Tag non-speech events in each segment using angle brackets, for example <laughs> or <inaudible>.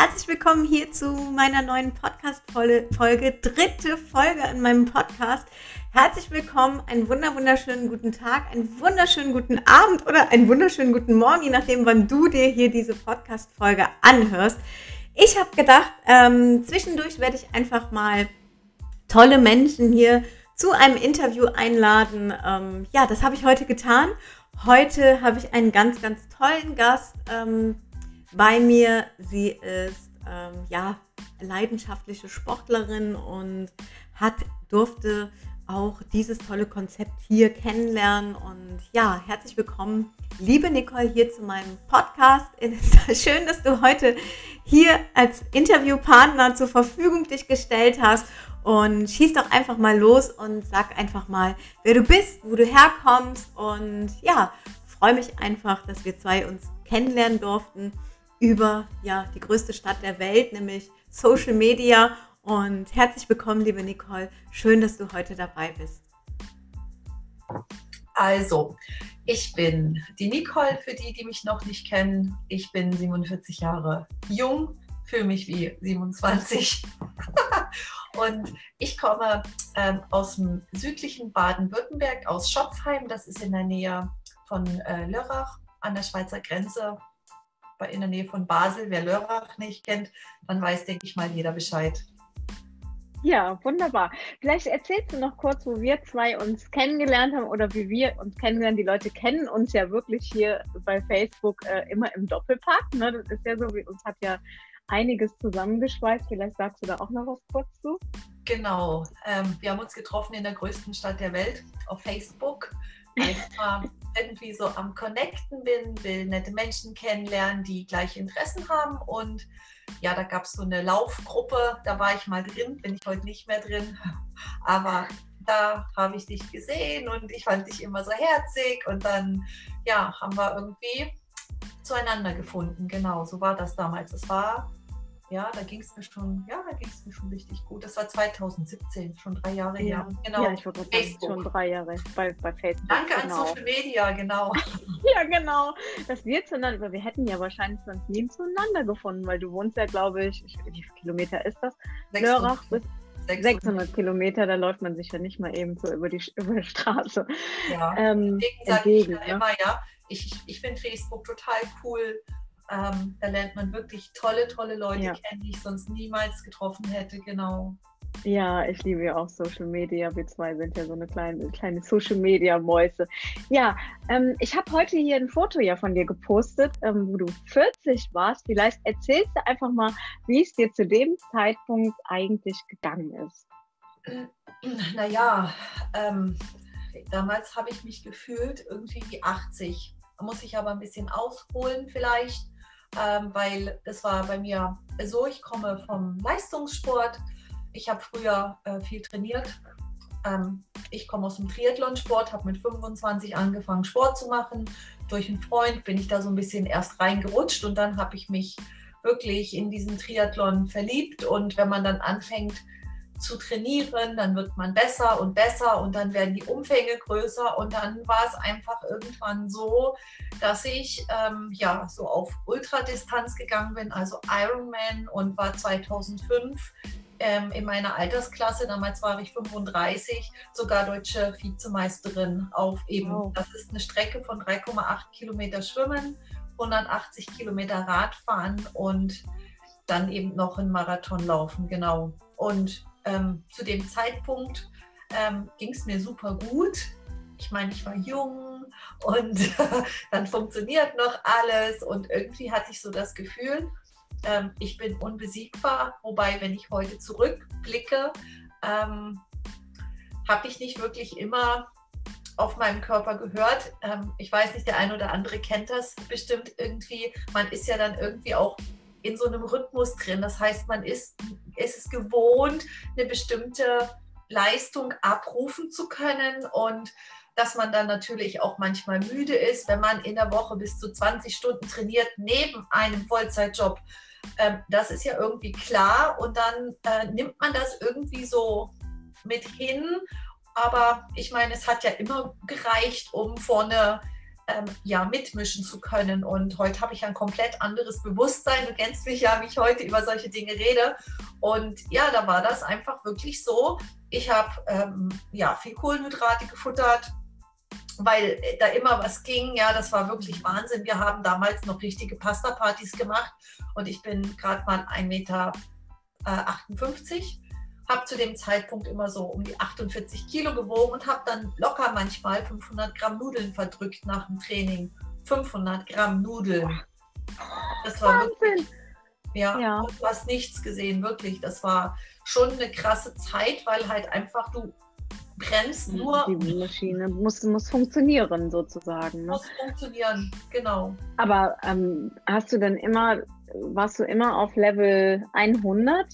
herzlich willkommen hier zu meiner neuen Podcast-Folge, dritte Folge in meinem Podcast. Herzlich willkommen, einen wunder wunderschönen guten Tag, einen wunderschönen guten Abend oder einen wunderschönen guten Morgen, je nachdem, wann du dir hier diese Podcast-Folge anhörst. Ich habe gedacht, ähm, zwischendurch werde ich einfach mal tolle Menschen hier zu einem Interview einladen. Ähm, ja, das habe ich heute getan. Heute habe ich einen ganz, ganz tollen Gast ähm, bei mir. Sie ist ähm, ja leidenschaftliche Sportlerin und hat durfte auch dieses tolle Konzept hier kennenlernen. Und ja, herzlich willkommen, liebe Nicole, hier zu meinem Podcast. Es ist <laughs> schön, dass du heute hier als Interviewpartner zur Verfügung dich gestellt hast. Und schieß doch einfach mal los und sag einfach mal, wer du bist, wo du herkommst. Und ja, freue mich einfach, dass wir zwei uns kennenlernen durften über ja, die größte Stadt der Welt, nämlich Social Media. Und herzlich willkommen, liebe Nicole. Schön, dass du heute dabei bist. Also, ich bin die Nicole, für die, die mich noch nicht kennen. Ich bin 47 Jahre jung, fühle mich wie 27. <laughs> Und ich komme ähm, aus dem südlichen Baden-Württemberg, aus Schopfheim. Das ist in der Nähe von äh, Lörrach an der Schweizer Grenze, bei, in der Nähe von Basel. Wer Lörrach nicht kennt, dann weiß, denke ich mal, jeder Bescheid. Ja, wunderbar. Vielleicht erzählst du noch kurz, wo wir zwei uns kennengelernt haben oder wie wir uns kennenlernen. Die Leute kennen uns ja wirklich hier bei Facebook äh, immer im Doppelpack. Ne? Das ist ja so, wie uns hat ja einiges zusammengeschweißt. Vielleicht sagst du da auch noch was kurz zu. Genau. Ähm, wir haben uns getroffen in der größten Stadt der Welt auf Facebook. Mal irgendwie so am Connecten bin, will nette Menschen kennenlernen, die gleiche Interessen haben. Und ja, da gab es so eine Laufgruppe, da war ich mal drin, bin ich heute nicht mehr drin. <laughs> Aber da habe ich dich gesehen und ich fand dich immer so herzig. Und dann, ja, haben wir irgendwie zueinander gefunden. Genau, so war das damals. Es war ja, da ging es mir schon, ja, da ging es mir schon richtig gut. Das war 2017, schon drei Jahre ja. her. Genau. Ja, ich wollte schon drei Jahre bei, bei Facebook. Danke genau. an Social Media, genau. <laughs> ja, genau. Dass wir zueinander, wir hätten ja wahrscheinlich sonst nie zueinander gefunden, weil du wohnst ja, glaube ich, wie viele Kilometer ist das? 600. Lörrach bis 600. 600 Kilometer, da läuft man sich ja nicht mal eben so über die, <laughs> über die Straße. Ja, ähm, deswegen sage ich ja ne? immer, ja, ich, ich finde Facebook total cool ähm, da lernt man wirklich tolle, tolle Leute ja. kennen, die ich sonst niemals getroffen hätte, genau. Ja, ich liebe ja auch Social Media. Wir zwei sind ja so eine kleine, kleine Social Media Mäuse. Ja, ähm, ich habe heute hier ein Foto ja von dir gepostet, ähm, wo du 40 warst. Vielleicht erzählst du einfach mal, wie es dir zu dem Zeitpunkt eigentlich gegangen ist. <clears throat> Naja, ähm, damals habe ich mich gefühlt irgendwie wie 80. Da muss ich aber ein bisschen ausholen vielleicht ähm, weil das war bei mir so, ich komme vom Leistungssport. Ich habe früher äh, viel trainiert. Ähm, ich komme aus dem Triathlonsport, habe mit 25 angefangen Sport zu machen. Durch einen Freund bin ich da so ein bisschen erst reingerutscht und dann habe ich mich wirklich in diesen Triathlon verliebt. Und wenn man dann anfängt, zu trainieren, dann wird man besser und besser und dann werden die Umfänge größer und dann war es einfach irgendwann so, dass ich ähm, ja so auf Ultradistanz gegangen bin, also Ironman und war 2005 ähm, in meiner Altersklasse, damals war ich 35, sogar deutsche Vizemeisterin auf eben, wow. das ist eine Strecke von 3,8 Kilometer Schwimmen, 180 Kilometer Radfahren und dann eben noch einen Marathon laufen, genau. Und ähm, zu dem Zeitpunkt ähm, ging es mir super gut. Ich meine, ich war jung und <laughs> dann funktioniert noch alles und irgendwie hatte ich so das Gefühl, ähm, ich bin unbesiegbar. Wobei, wenn ich heute zurückblicke, ähm, habe ich nicht wirklich immer auf meinem Körper gehört. Ähm, ich weiß nicht, der eine oder andere kennt das bestimmt irgendwie. Man ist ja dann irgendwie auch in so einem Rhythmus drin. Das heißt, man ist, ist es gewohnt, eine bestimmte Leistung abrufen zu können und dass man dann natürlich auch manchmal müde ist, wenn man in der Woche bis zu 20 Stunden trainiert neben einem Vollzeitjob. Ähm, das ist ja irgendwie klar und dann äh, nimmt man das irgendwie so mit hin. Aber ich meine, es hat ja immer gereicht, um vorne ähm, ja, mitmischen zu können. Und heute habe ich ein komplett anderes Bewusstsein. Du kennst mich ja, wie ich heute über solche Dinge rede. Und ja, da war das einfach wirklich so. Ich habe ähm, ja, viel Kohlenhydrate gefuttert, weil da immer was ging. Ja, das war wirklich Wahnsinn. Wir haben damals noch richtige Pasta-Partys gemacht und ich bin gerade mal 1,58 Meter. Äh, habe zu dem Zeitpunkt immer so um die 48 Kilo gewogen und habe dann locker manchmal 500 Gramm Nudeln verdrückt nach dem Training. 500 Gramm Nudeln. Das war Wahnsinn. wirklich. Ja, ja. du hast nichts gesehen, wirklich. Das war schon eine krasse Zeit, weil halt einfach du bremst nur. Die Maschine muss, muss funktionieren sozusagen. Ne? Muss funktionieren, genau. Aber ähm, hast du denn immer, warst du immer auf Level 100?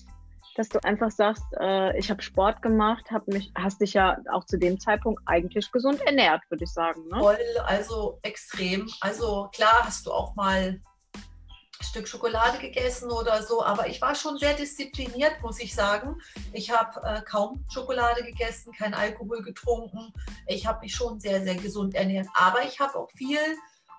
Dass du einfach sagst, äh, ich habe Sport gemacht, hab mich, hast dich ja auch zu dem Zeitpunkt eigentlich gesund ernährt, würde ich sagen. Ne? Voll, also extrem. Also klar hast du auch mal Stück Schokolade gegessen oder so, aber ich war schon sehr diszipliniert, muss ich sagen. Ich habe äh, kaum Schokolade gegessen, kein Alkohol getrunken. Ich habe mich schon sehr, sehr gesund ernährt. Aber ich habe auch viel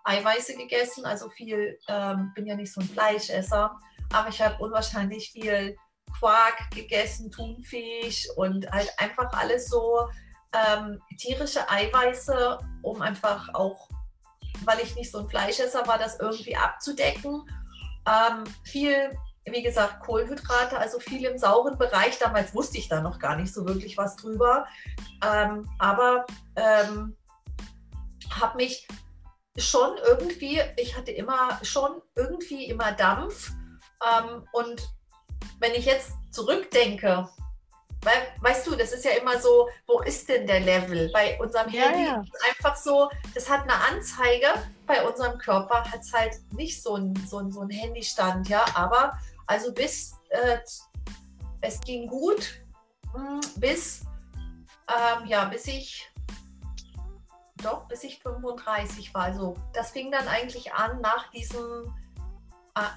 Eiweiße gegessen, also viel, ähm, bin ja nicht so ein Fleischesser, aber ich habe unwahrscheinlich viel Quark gegessen, Thunfisch und halt einfach alles so ähm, tierische Eiweiße, um einfach auch, weil ich nicht so ein Fleischesser war, das irgendwie abzudecken. Ähm, viel, wie gesagt, Kohlenhydrate, also viel im sauren Bereich. Damals wusste ich da noch gar nicht so wirklich was drüber. Ähm, aber ähm, habe mich schon irgendwie, ich hatte immer schon irgendwie immer Dampf. Ähm, und wenn ich jetzt zurückdenke, weil, weißt du, das ist ja immer so, wo ist denn der Level? Bei unserem Handy ja, ja. ist einfach so, das hat eine Anzeige, bei unserem Körper hat es halt nicht so ein, so ein, so ein Handystand, ja, aber also bis, äh, es ging gut, hm, bis, ähm, ja, bis ich, doch, bis ich 35 war, also das fing dann eigentlich an nach diesem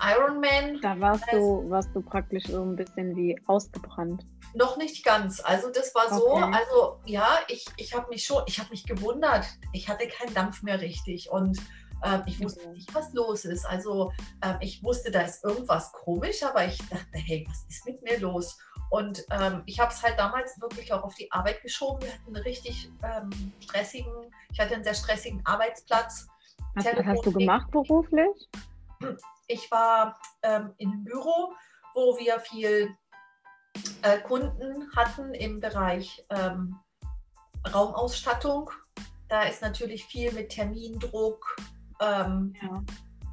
Ironman. Da warst du, warst du praktisch so ein bisschen wie ausgebrannt. Noch nicht ganz. Also das war so, okay. also ja, ich, ich habe mich schon, ich habe mich gewundert. Ich hatte keinen Dampf mehr richtig und äh, ich wusste nicht, was los ist. Also äh, ich wusste, da ist irgendwas komisch, aber ich dachte, hey, was ist mit mir los? Und ähm, ich habe es halt damals wirklich auch auf die Arbeit geschoben. Wir hatten einen richtig ähm, stressigen, ich hatte einen sehr stressigen Arbeitsplatz. Was hast du gemacht beruflich? <clears throat> Ich war ähm, im Büro, wo wir viel äh, Kunden hatten im Bereich ähm, Raumausstattung. Da ist natürlich viel mit Termindruck. Ähm, ja.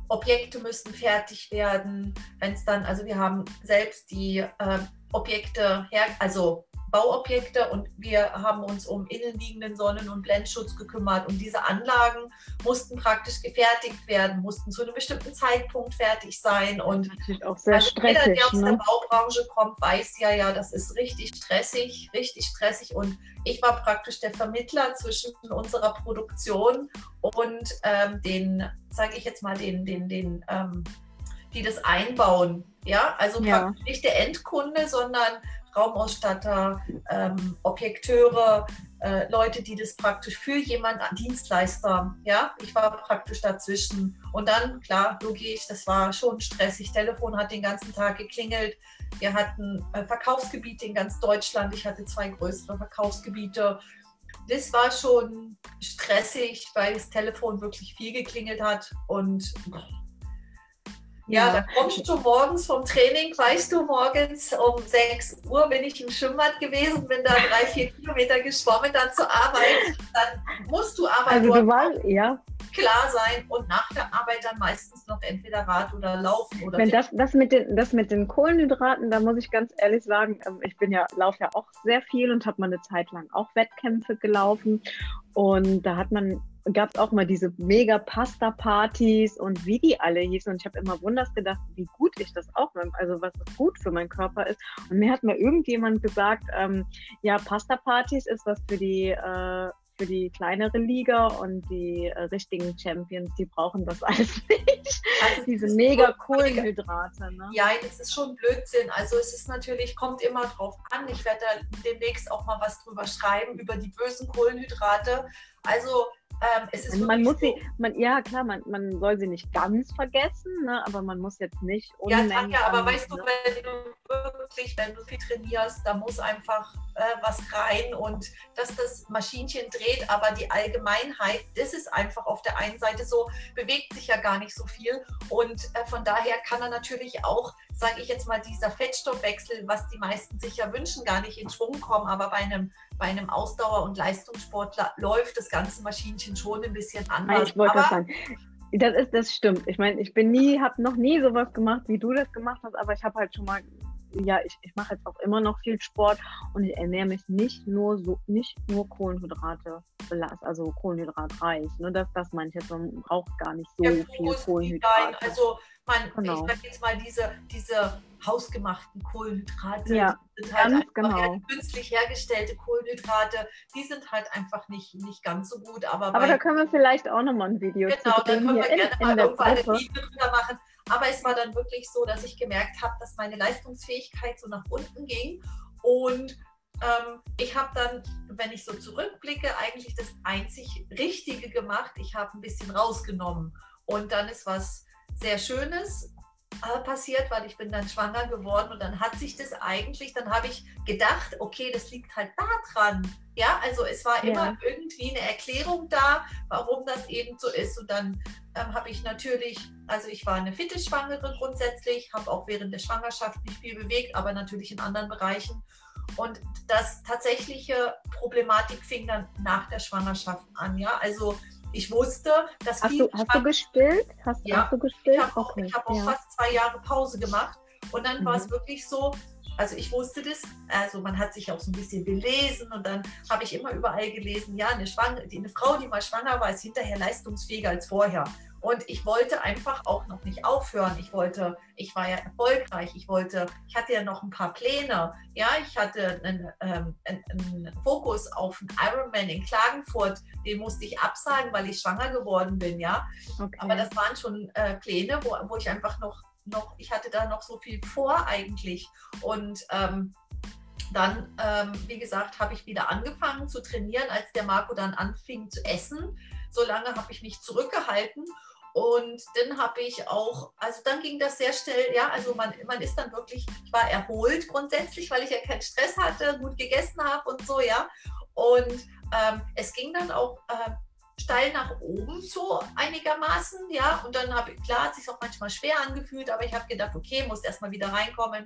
Objekte müssen fertig werden. Wenn es dann, also wir haben selbst die äh, Objekte her, also Bauobjekte und wir haben uns um innenliegenden Sonnen- und Blendschutz gekümmert. Und diese Anlagen mussten praktisch gefertigt werden, mussten zu einem bestimmten Zeitpunkt fertig sein. Und natürlich auch sehr also stressig. Jeder, der aus ne? der Baubranche kommt, weiß ja, ja, das ist richtig stressig, richtig stressig. Und ich war praktisch der Vermittler zwischen unserer Produktion und ähm, den, sage ich jetzt mal, den, den, den, ähm, die das einbauen. Ja, also ja. nicht der Endkunde, sondern Raumausstatter, ähm, Objekteure, äh, Leute, die das praktisch für jemanden, Dienstleister, ja, ich war praktisch dazwischen. Und dann, klar, logisch, das war schon stressig. Telefon hat den ganzen Tag geklingelt. Wir hatten äh, Verkaufsgebiete in ganz Deutschland. Ich hatte zwei größere Verkaufsgebiete. Das war schon stressig, weil das Telefon wirklich viel geklingelt hat und ja, da kommst du morgens vom Training, weißt du, morgens um 6 Uhr bin ich im Schwimmbad gewesen, bin da drei, vier Kilometer geschwommen, dann zur Arbeit. Dann musst du aber also dort war, ja. klar sein und nach der Arbeit dann meistens noch entweder Rad oder Laufen oder. Wenn das, das, mit den, das mit den Kohlenhydraten, da muss ich ganz ehrlich sagen, ähm, ich bin ja, laufe ja auch sehr viel und habe mal eine Zeit lang auch Wettkämpfe gelaufen. Und da hat man gab es auch mal diese mega Pasta-Partys und wie die alle hießen. Und ich habe immer wunders gedacht, wie gut ich das auch, also was gut für meinen Körper ist. Und mir hat mal irgendjemand gesagt, ähm, ja, Pasta-Partys ist was für die äh, für die kleinere Liga und die äh, richtigen Champions, die brauchen das <laughs> alles nicht. Also Diese mega Kohlenhydrate. Ne? Ja, das ist schon Blödsinn. Also es ist natürlich, kommt immer drauf an. Ich werde da demnächst auch mal was drüber schreiben, über die bösen Kohlenhydrate. Also ähm, es ist man muss so, sie, man, ja klar, man, man soll sie nicht ganz vergessen, ne? aber man muss jetzt nicht Ja, Tanja, aber weißt du, ne? wenn du wirklich, wenn du viel trainierst, da muss einfach äh, was rein und dass das Maschinchen dreht, aber die Allgemeinheit, das ist einfach auf der einen Seite so, bewegt sich ja gar nicht so viel und äh, von daher kann er natürlich auch, sage ich jetzt mal, dieser Fettstoffwechsel, was die meisten sich ja wünschen, gar nicht in Schwung kommen, aber bei einem, bei einem Ausdauer- und Leistungssportler läuft das ganze Maschinchen schon ein bisschen anders. Ich wollte sagen, das ist, das stimmt. Ich meine, ich bin nie, habe noch nie sowas gemacht, wie du das gemacht hast, aber ich habe halt schon mal ja, ich, ich mache jetzt auch immer noch viel Sport und ich ernähre mich nicht nur so, nicht nur Kohlenhydrate belast, also kohlenhydratreich. Ne? Das, das meine ich jetzt, man braucht gar nicht so Der viel Kohlenhydrate. Also man, Genau. ich sag jetzt mal, diese, diese hausgemachten Kohlenhydrate, Ja, sind halt einfach genau. künstlich hergestellte Kohlenhydrate, die sind halt einfach nicht, nicht ganz so gut. Aber, Aber bei, da können wir vielleicht auch nochmal ein Video genau, zu da drehen können wir in, gerne in mal der irgendwann eine Gruppe. Video drüber machen. Aber es war dann wirklich so, dass ich gemerkt habe, dass meine Leistungsfähigkeit so nach unten ging. Und ähm, ich habe dann, wenn ich so zurückblicke, eigentlich das einzig Richtige gemacht. Ich habe ein bisschen rausgenommen. Und dann ist was sehr Schönes passiert, weil ich bin dann schwanger geworden und dann hat sich das eigentlich, dann habe ich gedacht, okay, das liegt halt da dran. Ja, also es war Ja. immer irgendwie eine Erklärung da, warum das eben so ist. Und dann ähm, habe ich natürlich, also ich war eine fitte Schwangere grundsätzlich, habe auch während der Schwangerschaft nicht viel bewegt, aber natürlich in anderen Bereichen. Und das tatsächliche Problematik fing dann nach der Schwangerschaft an. Ja, also ich wusste, dass Hast viele du, hast du gestillt? Hast, Ja, hast du ich gestillt? habe auch, ich hab auch ja. fast zwei Jahre Pause gemacht und dann war Mhm. es wirklich so, also ich wusste das, also man hat sich auch so ein bisschen belesen und dann habe ich immer überall gelesen, ja, eine, Schwang eine Frau, die mal schwanger war, ist hinterher leistungsfähiger als vorher. Und ich wollte einfach auch noch nicht aufhören. Ich wollte, ich war ja erfolgreich. Ich wollte, ich hatte ja noch ein paar Pläne. Ja, ich hatte einen, ähm, einen, Fokus auf einen Ironman in Klagenfurt. Den musste ich absagen, weil ich schwanger geworden bin. Ja, Okay. aber das waren schon äh, Pläne, wo, wo ich einfach noch, noch, ich hatte da noch so viel vor eigentlich. Und ähm, dann, ähm, wie gesagt, habe ich wieder angefangen zu trainieren, als der Marco dann anfing zu essen. So lange habe ich mich zurückgehalten. Und dann habe ich auch, also dann ging das sehr schnell, ja, also man, man ist dann wirklich, ich war erholt grundsätzlich, weil ich ja keinen Stress hatte, gut gegessen habe und so, ja. Und ähm, es ging dann auch äh, steil nach oben so einigermaßen, ja. Und dann habe ich, klar, hat sich auch manchmal schwer angefühlt, aber ich habe gedacht, okay, muss erstmal wieder reinkommen.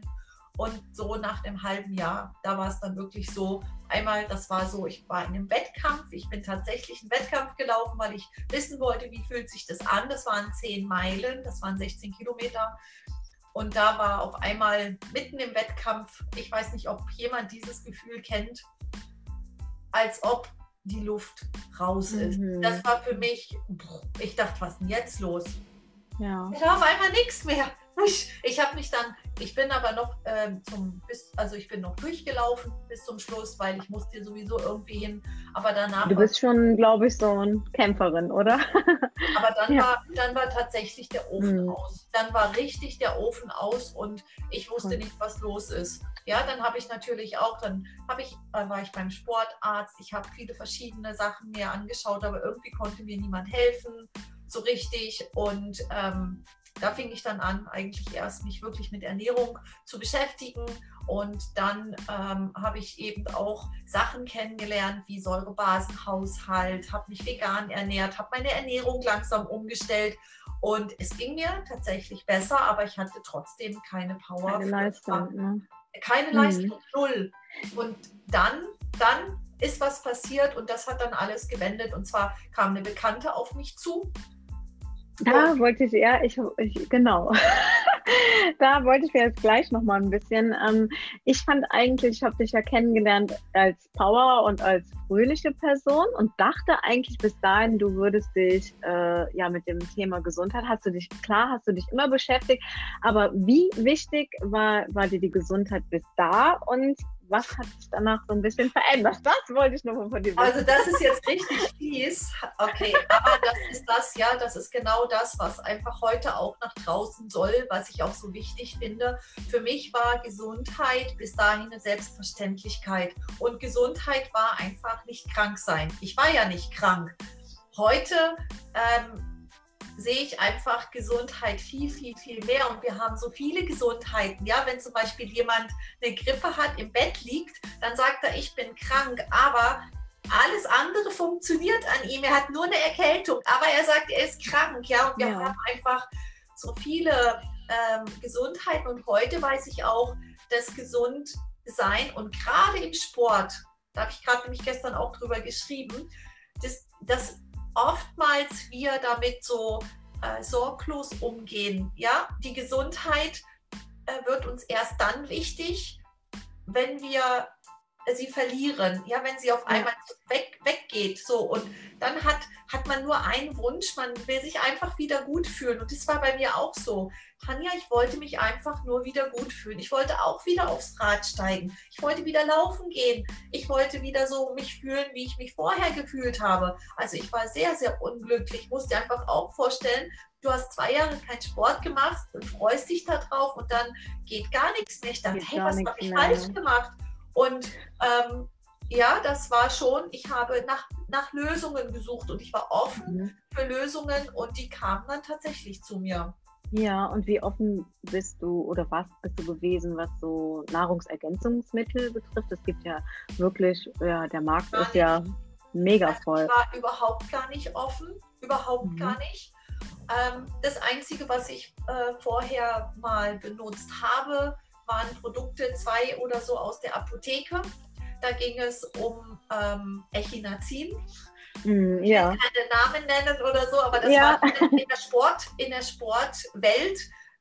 Und so nach einem halben Jahr, da war es dann wirklich so, einmal, das war so, ich war in einem Wettkampf, ich bin tatsächlich einen Wettkampf gelaufen, weil ich wissen wollte, wie fühlt sich das an. Das waren 10 Meilen, das waren 16 Kilometer. Und da war auf einmal mitten im Wettkampf, ich weiß nicht, ob jemand dieses Gefühl kennt, als ob die Luft raus ist. Mhm. Das war für mich, ich dachte, was ist denn jetzt los? ja. Da war auf einmal nichts mehr. Ich, ich habe mich dann, ich bin aber noch ähm, zum, bis, also ich bin noch durchgelaufen bis zum Schluss, weil ich musste sowieso irgendwie hin. Aber danach, Du bist schon, glaube ich, so eine Kämpferin, oder? <laughs> aber dann Ja. war, dann war tatsächlich der Ofen Mhm. aus. Dann war richtig der Ofen aus und ich wusste nicht, was los ist. Ja, dann habe ich natürlich auch, dann habe ich, äh, war ich beim Sportarzt. Ich habe viele verschiedene Sachen mir angeschaut, aber irgendwie konnte mir niemand helfen so richtig und ähm, da fing ich dann an, eigentlich erst mich wirklich mit Ernährung zu beschäftigen. Und dann ähm, habe ich eben auch Sachen kennengelernt wie Säurebasenhaushalt, habe mich vegan ernährt, habe meine Ernährung langsam umgestellt. Und es ging mir tatsächlich besser, aber ich hatte trotzdem keine Power. Keine Leistung. Ne? keine Mhm. Leistung, null. Und dann, dann ist was passiert und das hat dann alles gewendet. Und zwar kam eine Bekannte auf mich zu. Da wollte ich, ja, ich, ich genau. <laughs> da wollte ich jetzt gleich nochmal ein bisschen. Ähm, ich fand eigentlich, ich habe dich ja kennengelernt als Power und als fröhliche Person und dachte eigentlich bis dahin, du würdest dich äh, ja mit dem Thema Gesundheit, hast du dich, klar, hast du dich immer beschäftigt, aber wie wichtig war, war dir die Gesundheit bis da und was hat sich danach so ein bisschen verändert? Das wollte ich nochmal von dir wissen. Also das ist jetzt richtig fies. Okay, aber das ist das, ja, das ist genau das, was einfach heute auch nach draußen soll, was ich auch so wichtig finde. Für mich war Gesundheit bis dahin eine Selbstverständlichkeit. Und Gesundheit war einfach nicht krank sein. Ich war ja nicht krank. heute ähm, sehe ich einfach Gesundheit viel, viel, viel mehr. Und wir haben so viele Gesundheiten. Ja, wenn zum Beispiel jemand eine Grippe hat, im Bett liegt, dann sagt er, ich bin krank. Aber alles andere funktioniert an ihm. Er hat nur eine Erkältung, aber er sagt, er ist krank. Ja, und wir ja. haben einfach so viele ähm, Gesundheiten. Und heute weiß ich auch, dass gesund sein und gerade im Sport, da habe ich gerade nämlich gestern auch drüber geschrieben, dass, dass oftmals wir damit so äh, sorglos umgehen. Ja, die Gesundheit äh, wird uns erst dann wichtig, wenn wir sie verlieren, ja, wenn sie auf einmal weg, weggeht. So, und dann hat, hat man nur einen Wunsch, man will sich einfach wieder gut fühlen. Und das war bei mir auch so. Tanja, ich wollte mich einfach nur wieder gut fühlen. Ich wollte auch wieder aufs Rad steigen. Ich wollte wieder laufen gehen. Ich wollte wieder so mich fühlen, wie ich mich vorher gefühlt habe. Also ich war sehr, sehr unglücklich. Ich musste einfach auch vorstellen, du hast zwei Jahre keinen Sport gemacht und freust dich darauf und dann geht gar nichts mehr. Ich dachte, hey, was habe ich falsch gemacht? Und ähm, ja, das war schon, ich habe nach, nach Lösungen gesucht und ich war offen mhm. für Lösungen und die kamen dann tatsächlich zu mir. Ja, und wie offen bist du oder was bist du gewesen, was so Nahrungsergänzungsmittel betrifft? Es gibt ja wirklich, ja, der Markt gar ist nicht. ja mega also voll. Ich war überhaupt gar nicht offen, überhaupt mhm. gar nicht. Ähm, das Einzige, was ich äh, vorher mal benutzt habe, waren Produkte, zwei oder so aus der Apotheke. Da ging es um ähm, Echinazin. Mm, ja. Ich kann keine Namen nennen oder so, aber das ja. war in der Sport, in der Sportwelt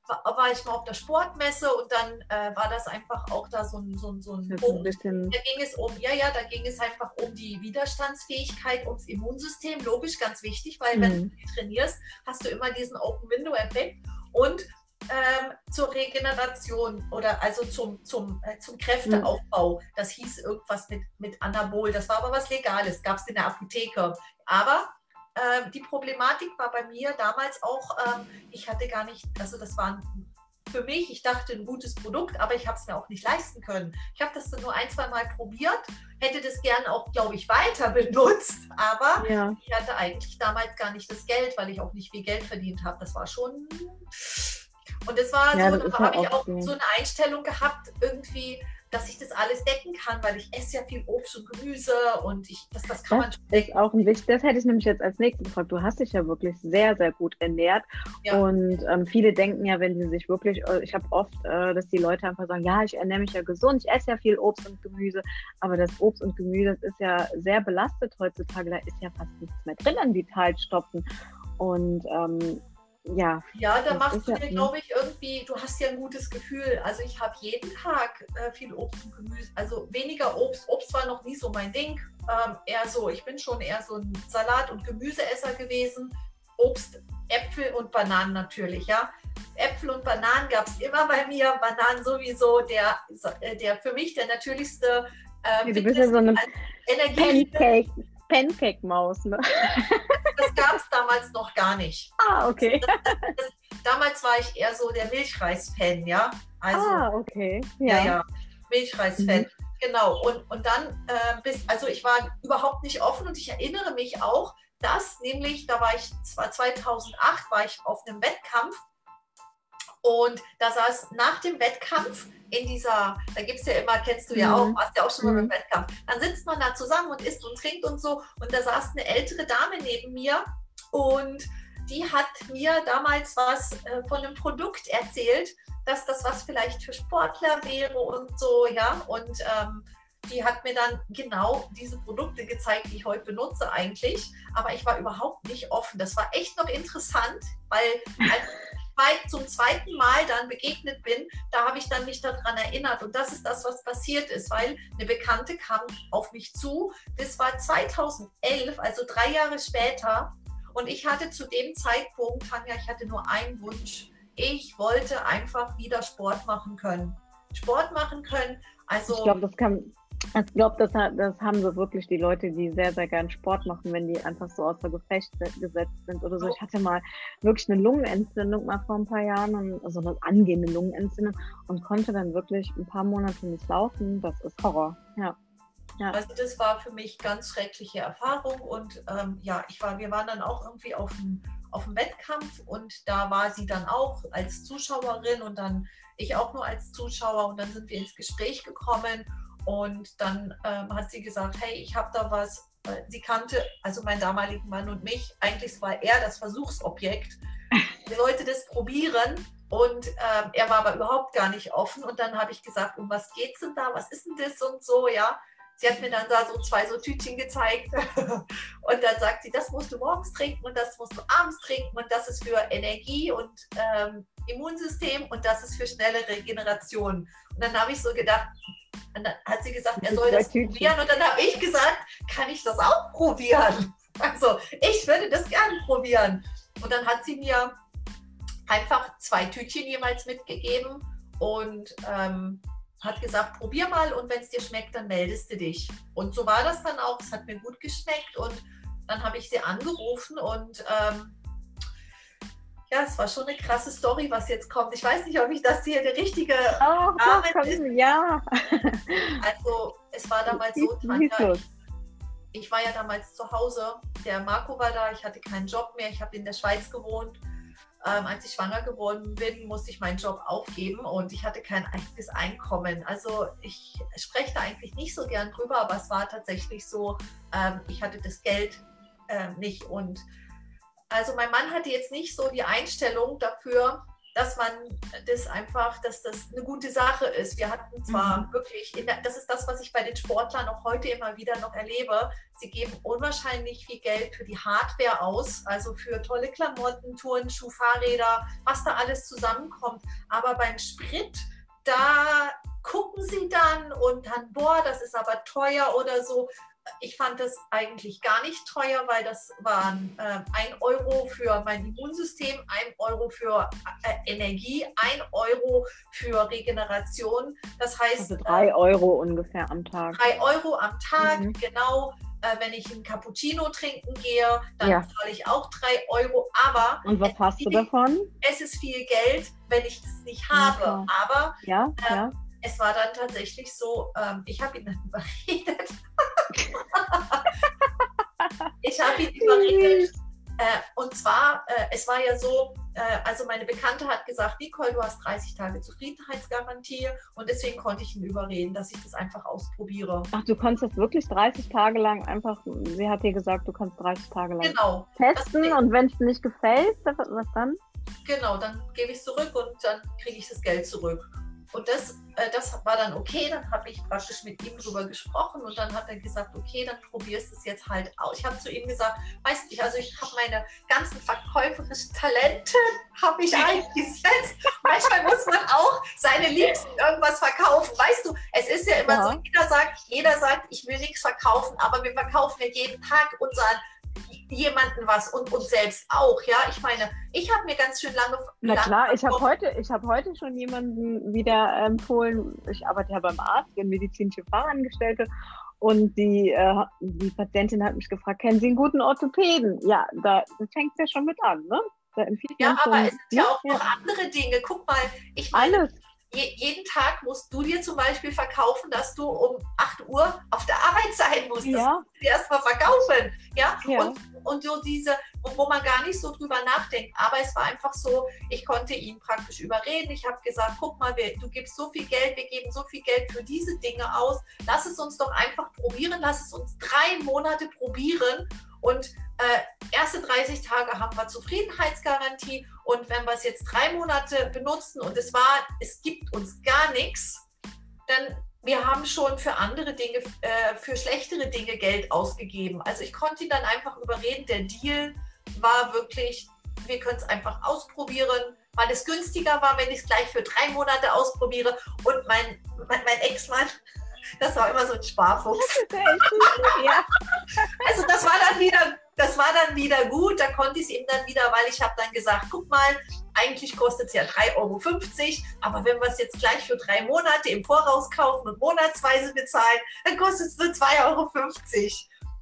war, war ich mal auf der Sportmesse und dann äh, war das einfach auch da so ein, so ein, so ein Punkt. Ein da ging es um, ja, ja, da ging es einfach um die Widerstandsfähigkeit, ums Immunsystem, logisch, ganz wichtig, weil mhm. wenn du trainierst, hast du immer diesen Open-Window-Effekt und ähm, zur Regeneration oder also zum, zum, äh, zum Kräfteaufbau. Das hieß irgendwas mit, mit Anabol. Das war aber was Legales, gab es in der Apotheke. Aber äh, die Problematik war bei mir damals auch, äh, ich hatte gar nicht, also das war für mich, ich dachte ein gutes Produkt, aber ich habe es mir auch nicht leisten können. Ich habe das dann nur ein, zwei Mal probiert, hätte das gern auch, glaube ich, weiter <laughs> benutzt, aber ja. ich hatte eigentlich damals gar nicht das Geld, weil ich auch nicht viel Geld verdient habe. Das war schon und das war ja, so, da habe ich auch so. so eine Einstellung gehabt, irgendwie, dass ich das alles decken kann, weil ich esse ja viel Obst und Gemüse und ich, das, das kann das man ist auch ein wichtig, das hätte ich nämlich jetzt als nächstes gefragt. Du hast dich ja wirklich sehr, sehr gut ernährt ja. und ähm, viele denken ja, wenn sie sich wirklich, äh, ich habe oft, äh, dass die Leute einfach sagen, ja, ich ernähre mich ja gesund, ich esse ja viel Obst und Gemüse, aber das Obst und Gemüse, das ist ja sehr belastet heutzutage, da ist ja fast nichts mehr drin an Vitalstoffen und ähm, ja. Ja, da machst du dir, glaube ich, irgendwie, du hast ja ein gutes Gefühl. Also ich habe jeden Tag äh, viel Obst und Gemüse, also weniger Obst. Obst war noch nie so mein Ding. Ähm, eher so, ich bin schon eher so ein Salat- und Gemüseesser gewesen. Obst, Äpfel und Bananen natürlich, ja. Äpfel und Bananen gab es immer bei mir. Bananen sowieso der, äh, der für mich der natürlichste äh, du bist ja so eine Pancake, Pancake-Maus, ne? <laughs> Das gab es damals noch gar nicht. Ah, okay. Das, das, das, damals war ich eher so der Milchreis-Fan, ja. Also, ah, okay. Ja, ja, ja Milchreis-Fan. Mhm. Genau. Und, und dann äh, bis, also ich war überhaupt nicht offen und ich erinnere mich auch, dass nämlich, da war ich, zwar 2008 war ich auf einem Wettkampf und da saß nach dem Wettkampf in dieser, da gibt es ja immer, kennst du ja auch, mhm. warst ja auch schon mal mhm. beim Wettkampf, dann sitzt man da zusammen und isst und trinkt und so. Und da saß eine ältere Dame neben mir und die hat mir damals was äh, von einem Produkt erzählt, dass das was vielleicht für Sportler wäre und so, ja. Und ähm, die hat mir dann genau diese Produkte gezeigt, die ich heute benutze eigentlich. Aber ich war überhaupt nicht offen. Das war echt noch interessant, weil als zum zweiten Mal dann begegnet bin, da habe ich dann mich daran erinnert. Und das ist das, was passiert ist, weil eine Bekannte kam auf mich zu. Das war 2011, also drei Jahre später. Und ich hatte zu dem Zeitpunkt, Tanja, ich hatte nur einen Wunsch. Ich wollte einfach wieder Sport machen können. Sport machen können. Also, ich glaube, das kann, ich glaube, das, das haben so wirklich die Leute, die sehr, sehr gern Sport machen, wenn die einfach so außer Gefecht gesetzt sind oder so. Ich hatte mal wirklich eine Lungenentzündung mal vor ein paar Jahren, und, also eine angehende Lungenentzündung und konnte dann wirklich ein paar Monate nicht laufen. Das ist Horror, ja. Ja. Also das war für mich ganz schreckliche Erfahrung und ähm, ja, ich war, wir waren dann auch irgendwie auf dem, auf dem Wettkampf und da war sie dann auch als Zuschauerin und dann ich auch nur als Zuschauer und dann sind wir ins Gespräch gekommen und dann ähm, hat sie gesagt, hey, ich habe da was. Sie kannte also meinen damaligen Mann und mich. Eigentlich war er das Versuchsobjekt. <laughs> Sie wollte das probieren und ähm, er war aber überhaupt gar nicht offen. Und dann habe ich gesagt, um was geht's denn da? Was ist denn das und so, ja? Sie hat mir dann da so zwei so Tütchen gezeigt <laughs> und dann sagt sie, das musst du morgens trinken und das musst du abends trinken und das ist für Energie und ähm, Immunsystem und das ist für schnelle Regeneration. Und dann habe ich so gedacht, und dann hat sie gesagt, er soll das probieren und dann habe ich gesagt, kann ich das auch probieren? <laughs> Also ich würde das gerne probieren. Und dann hat sie mir einfach zwei Tütchen jeweils mitgegeben und ähm, hat gesagt, probier mal und wenn es dir schmeckt, dann meldest du dich. Und so war das dann auch. Es hat mir gut geschmeckt und dann habe ich sie angerufen und ähm, ja, es war schon eine krasse Story, was jetzt kommt. Ich weiß nicht, ob ich das hier der richtige oh, Rahmen ist. Ja. Also es war damals so, Tanja, ich, war ja damals zu Hause. Der Marco war da, ich hatte keinen Job mehr, ich habe in der Schweiz gewohnt ähm, als ich schwanger geworden bin, musste ich meinen Job aufgeben und ich hatte kein eigenes Einkommen. Also ich spreche da eigentlich nicht so gern drüber, aber es war tatsächlich so, ähm, ich hatte das Geld äh, nicht und also mein Mann hatte jetzt nicht so die Einstellung dafür, dass man das einfach, dass das eine gute Sache ist. Wir hatten zwar mhm. wirklich, der, das ist das, was ich bei den Sportlern auch heute immer wieder noch erlebe. Sie geben unwahrscheinlich viel Geld für die Hardware aus, also für tolle Klamotten, Turnschuh, Fahrräder, was da alles zusammenkommt. Aber beim Sprit, da gucken sie dann und dann, boah, das ist aber teuer oder so ich fand das eigentlich gar nicht teuer, weil das waren äh, ein Euro für mein Immunsystem, ein Euro für äh, Energie, ein Euro für Regeneration. Das heißt. Also drei äh, Euro ungefähr am Tag. Drei Euro am Tag, mhm. genau. Äh, wenn ich einen Cappuccino trinken gehe, dann ja. zahle ich auch drei Euro. Aber. Und was hast du davon? Es ist viel Geld, wenn ich das nicht habe. Ja, aber. Ja, äh, ja es war dann tatsächlich so, ähm, ich habe ihn dann <laughs> überredet. ich habe ihn überredet. Äh, und zwar, äh, es war ja so, äh, also meine Bekannte hat gesagt, Nicole, du hast 30 Tage Zufriedenheitsgarantie und deswegen konnte ich ihn überreden, dass ich das einfach ausprobiere. Ach, du konntest das wirklich 30 Tage lang einfach, sie hat dir gesagt, du kannst 30 Tage lang genau, testen und wenn es dir nicht gefällt, was dann? Genau, dann gebe ich es zurück und dann kriege ich das Geld zurück. Und das, äh, das war dann okay, dann habe ich praktisch mit ihm drüber gesprochen und dann hat er gesagt, okay, dann probierst du es jetzt halt aus. Ich habe zu ihm gesagt, weißt du, also ich habe meine ganzen verkäuferischen Talente, habe ich eingesetzt. <laughs> Manchmal muss man auch seine Liebsten irgendwas verkaufen. Weißt du, es ist ja immer ja. so, jeder sagt, jeder sagt, ich will nichts verkaufen, aber wir verkaufen ja jeden Tag unseren jemanden was und uns selbst auch. Ja, ich meine, ich habe mir ganz schön lange. Na lange klar, ich habe heute, ich habe heute schon jemanden wieder empfohlen. Ich arbeite ja beim Arzt, bin medizinische Fachangestellte. Und die, äh, die Patientin hat mich gefragt, kennen Sie einen guten Orthopäden? Ja, da fängt es ja schon mit an, ne? ja, aber es sind ja auch noch andere Dinge. Guck mal, ich meine, je, jeden Tag musst du dir zum Beispiel verkaufen, dass du um 8 Uhr auf der Arbeit sein musst. Das ja. musst du dir erstmal verkaufen. Ja? ja. Und, und so diese, wo man gar nicht so drüber nachdenkt. Aber es war einfach so, ich konnte ihn praktisch überreden. Ich habe gesagt, guck mal, wir, du gibst so viel Geld, wir geben so viel Geld für diese Dinge aus. Lass es uns doch einfach probieren. Lass es uns drei Monate probieren. Und äh, erste 30 Tage haben wir Zufriedenheitsgarantie und wenn wir es jetzt drei Monate benutzen und es war, es gibt uns gar nichts, dann wir haben schon für andere Dinge, äh, für schlechtere Dinge Geld ausgegeben. Also ich konnte ihn dann einfach überreden. Der Deal war wirklich, wir können es einfach ausprobieren, weil es günstiger war, wenn ich es gleich für drei Monate ausprobiere. Und mein, mein, mein Ex-Mann, <laughs> das war immer so ein Sparfuchs. <laughs> also das war dann wieder das war dann wieder gut, da konnte ich es ihm dann wieder, weil ich habe dann gesagt, guck mal, eigentlich kostet es ja 3,50 Euro, aber wenn wir es jetzt gleich für drei Monate im Voraus kaufen und monatsweise bezahlen, dann kostet es nur 2,50 Euro.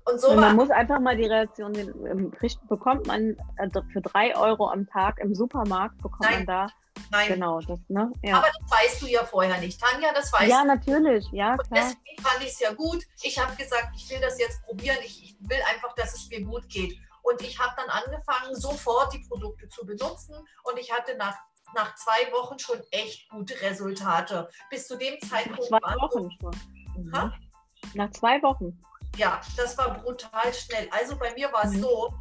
Und so und man muss einfach mal die Reaktion ähm, bekommt man äh, für drei Euro am Tag im Supermarkt bekommt Nein. man da Nein. Genau, das, ne? Ja. Aber das weißt du ja vorher nicht. Tanja, das weißt ja, du. natürlich, ja, Und klar. deswegen fand ich es ja gut. Ich habe gesagt, ich will das jetzt probieren. Ich, ich will einfach, dass es mir gut geht. Und ich habe dann angefangen, sofort die Produkte zu benutzen. Und ich hatte nach, nach zwei Wochen schon echt gute Resultate. Bis zu dem Nach Zeitpunkt zwei waren Wochen schon. Ha? Mhm. Nach zwei Wochen. Ja, das war brutal schnell. Also bei mir war es Mhm. so,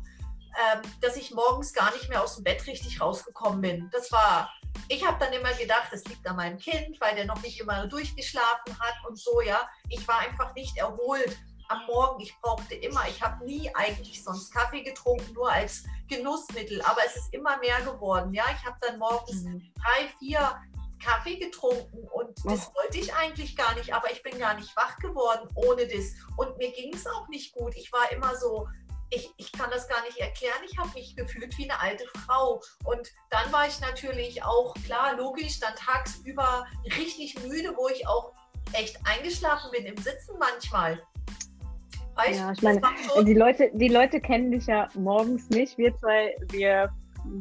ähm, dass ich morgens gar nicht mehr aus dem Bett richtig rausgekommen bin. Das war, ich habe dann immer gedacht, das liegt an meinem Kind, weil der noch nicht immer durchgeschlafen hat und so, ja. Ich war einfach nicht erholt am Morgen. Ich brauchte immer, ich habe nie eigentlich sonst Kaffee getrunken, nur als Genussmittel. Aber es ist immer mehr geworden, ja. Ich habe dann morgens Mhm. drei, vier Kaffee getrunken und das Oh. wollte ich eigentlich gar nicht, aber ich bin gar nicht wach geworden ohne das. Und mir ging es auch nicht gut. Ich war immer so, ich, ich kann das gar nicht erklären. Ich habe mich gefühlt wie eine alte Frau. Und dann war ich natürlich auch, klar, logisch, dann tagsüber richtig müde, wo ich auch echt eingeschlafen bin im Sitzen manchmal. Weißt Ja, ich meine, Die Leute, die Leute kennen dich ja morgens nicht. Wir zwei, wir,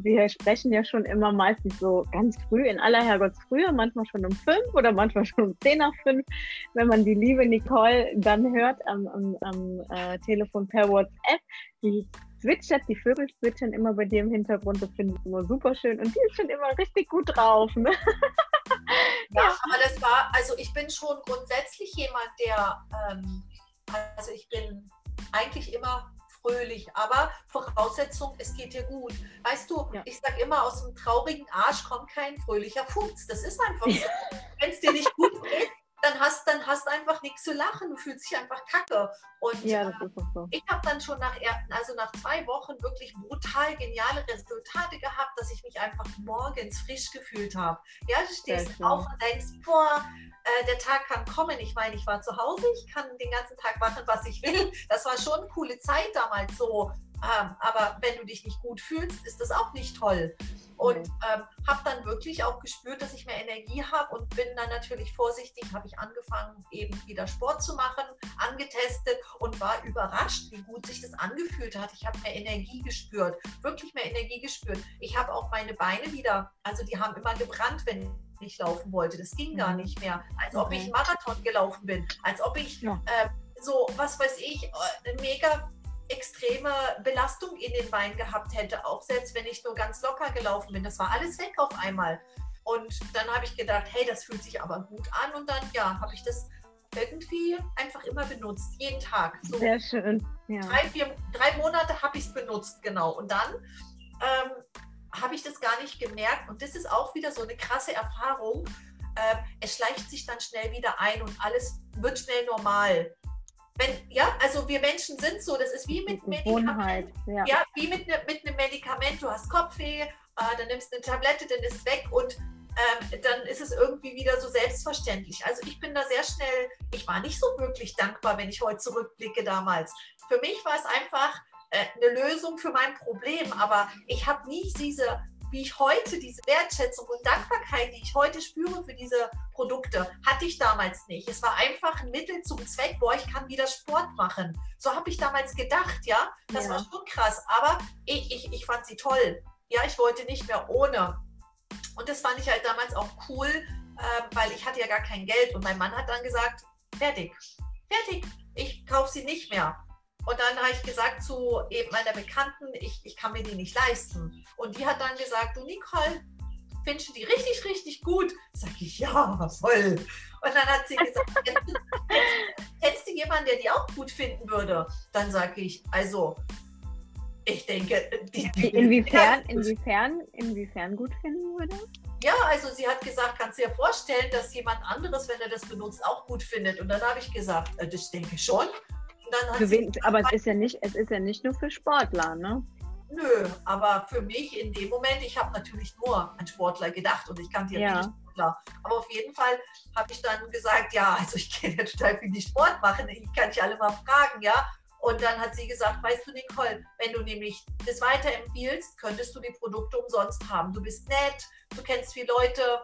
wir sprechen ja schon immer meistens so ganz früh, in aller Herrgottsfrühe, manchmal schon um fünf oder manchmal schon um zehn nach fünf. Wenn man die liebe Nicole dann hört am, am, am äh, Telefon per WhatsApp, die zwitschert, die Vögel zwitschern immer bei dir im Hintergrund. Das finde ich immer super schön. Und die ist schon immer richtig gut drauf. Ne? Ja, <laughs> aber das war, also ich bin schon grundsätzlich jemand, der, ähm, also ich bin eigentlich immer fröhlich, aber Voraussetzung, es geht dir gut. Weißt du, Ja. ich sage immer, aus dem traurigen Arsch kommt kein fröhlicher Fuchs. Das ist einfach so. <laughs> Wenn es dir nicht gut geht, dann hast dann hast einfach nichts zu lachen. Du fühlst dich einfach kacke. Und Ja, äh, so. ich habe dann schon nach, also nach zwei Wochen wirklich brutal geniale Resultate gehabt, dass ich mich einfach morgens frisch gefühlt habe. Ja, du stehst auf und denkst, boah, äh, der Tag kann kommen. Ich meine, ich war zu Hause, ich kann den ganzen Tag machen, was ich will. Das war schon eine coole Zeit damals so. Ähm, aber wenn du dich nicht gut fühlst, ist das auch nicht toll. Und ähm, habe dann wirklich auch gespürt, dass ich mehr Energie habe und bin dann natürlich vorsichtig, habe ich angefangen, eben wieder Sport zu machen, angetestet und war überrascht, wie gut sich das angefühlt hat. Ich habe mehr Energie gespürt, wirklich mehr Energie gespürt. Ich habe auch meine Beine wieder, also die haben immer gebrannt, wenn ich laufen wollte. Das ging gar Mhm. nicht mehr. Als ob Okay. ich einen Marathon gelaufen bin, als ob ich äh, so, was weiß ich, äh, mega extreme Belastung in den Beinen gehabt hätte, auch selbst wenn ich nur ganz locker gelaufen bin. Das war alles weg auf einmal. Und dann habe ich gedacht, hey, das fühlt sich aber gut an. Und dann, ja, habe ich das irgendwie einfach immer benutzt, jeden Tag. So Sehr schön. Ja. drei, vier, drei Monate habe ich es benutzt, genau. Und dann ähm, habe ich das gar nicht gemerkt. Und das ist auch wieder so eine krasse Erfahrung. Ähm, es schleicht sich dann schnell wieder ein und alles wird schnell normal. Wenn, ja, also wir Menschen sind so, das ist wie mit Gewohnheit. Medikamenten. Ja. Ja, wie mit, ne, mit einem Medikament. Du hast Kopfweh, äh, dann nimmst du eine Tablette, dann ist es weg und ähm, dann ist es irgendwie wieder so selbstverständlich. Also ich bin da sehr schnell, ich war nicht so wirklich dankbar, wenn ich heute zurückblicke damals. Für mich war es einfach äh, eine Lösung für mein Problem, aber ich habe nie diese, wie ich heute, diese Wertschätzung und Dankbarkeit, die ich heute spüre für diese Produkte, hatte ich damals nicht. Es war einfach ein Mittel zum Zweck, boah, ich kann wieder Sport machen. So habe ich damals gedacht, ja. Das Ja. war schon krass, aber ich, ich, ich fand sie toll. Ja, ich wollte nicht mehr ohne. Und das fand ich halt damals auch cool, ähm, weil ich hatte ja gar kein Geld und mein Mann hat dann gesagt, fertig, fertig, ich kaufe sie nicht mehr. Und dann habe ich gesagt zu eben meiner Bekannten, ich, ich kann mir die nicht leisten. Und die hat dann gesagt, du Nicole, findest du die richtig, richtig gut? Sag ich, ja, voll. Und dann hat sie gesagt, <laughs> kennst du, kennst, du jemanden, der die auch gut finden würde? Dann sage ich, also, ich denke, die, die Inwiefern, inwiefern, inwiefern gut finden würde? ja, also sie hat gesagt, kannst du dir vorstellen, dass jemand anderes, wenn er das benutzt, auch gut findet. Und dann habe ich gesagt, äh, das denke ich schon. Gewinnt, aber es ist ja nicht, es ist ja nicht nur für Sportler, ne? Nö, aber für mich in dem Moment, ich habe natürlich nur an Sportler gedacht und ich kannte ja, Ja. viele Sportler. Aber auf jeden Fall habe ich dann gesagt, ja, also ich <laughs> kenne ja total viel, die Sport machen. Ich kann dich alle mal fragen, ja. Und dann hat sie gesagt, weißt du, Nicole, wenn du nämlich das weiterempfiehlst, könntest du die Produkte umsonst haben. Du bist nett, du kennst viele Leute,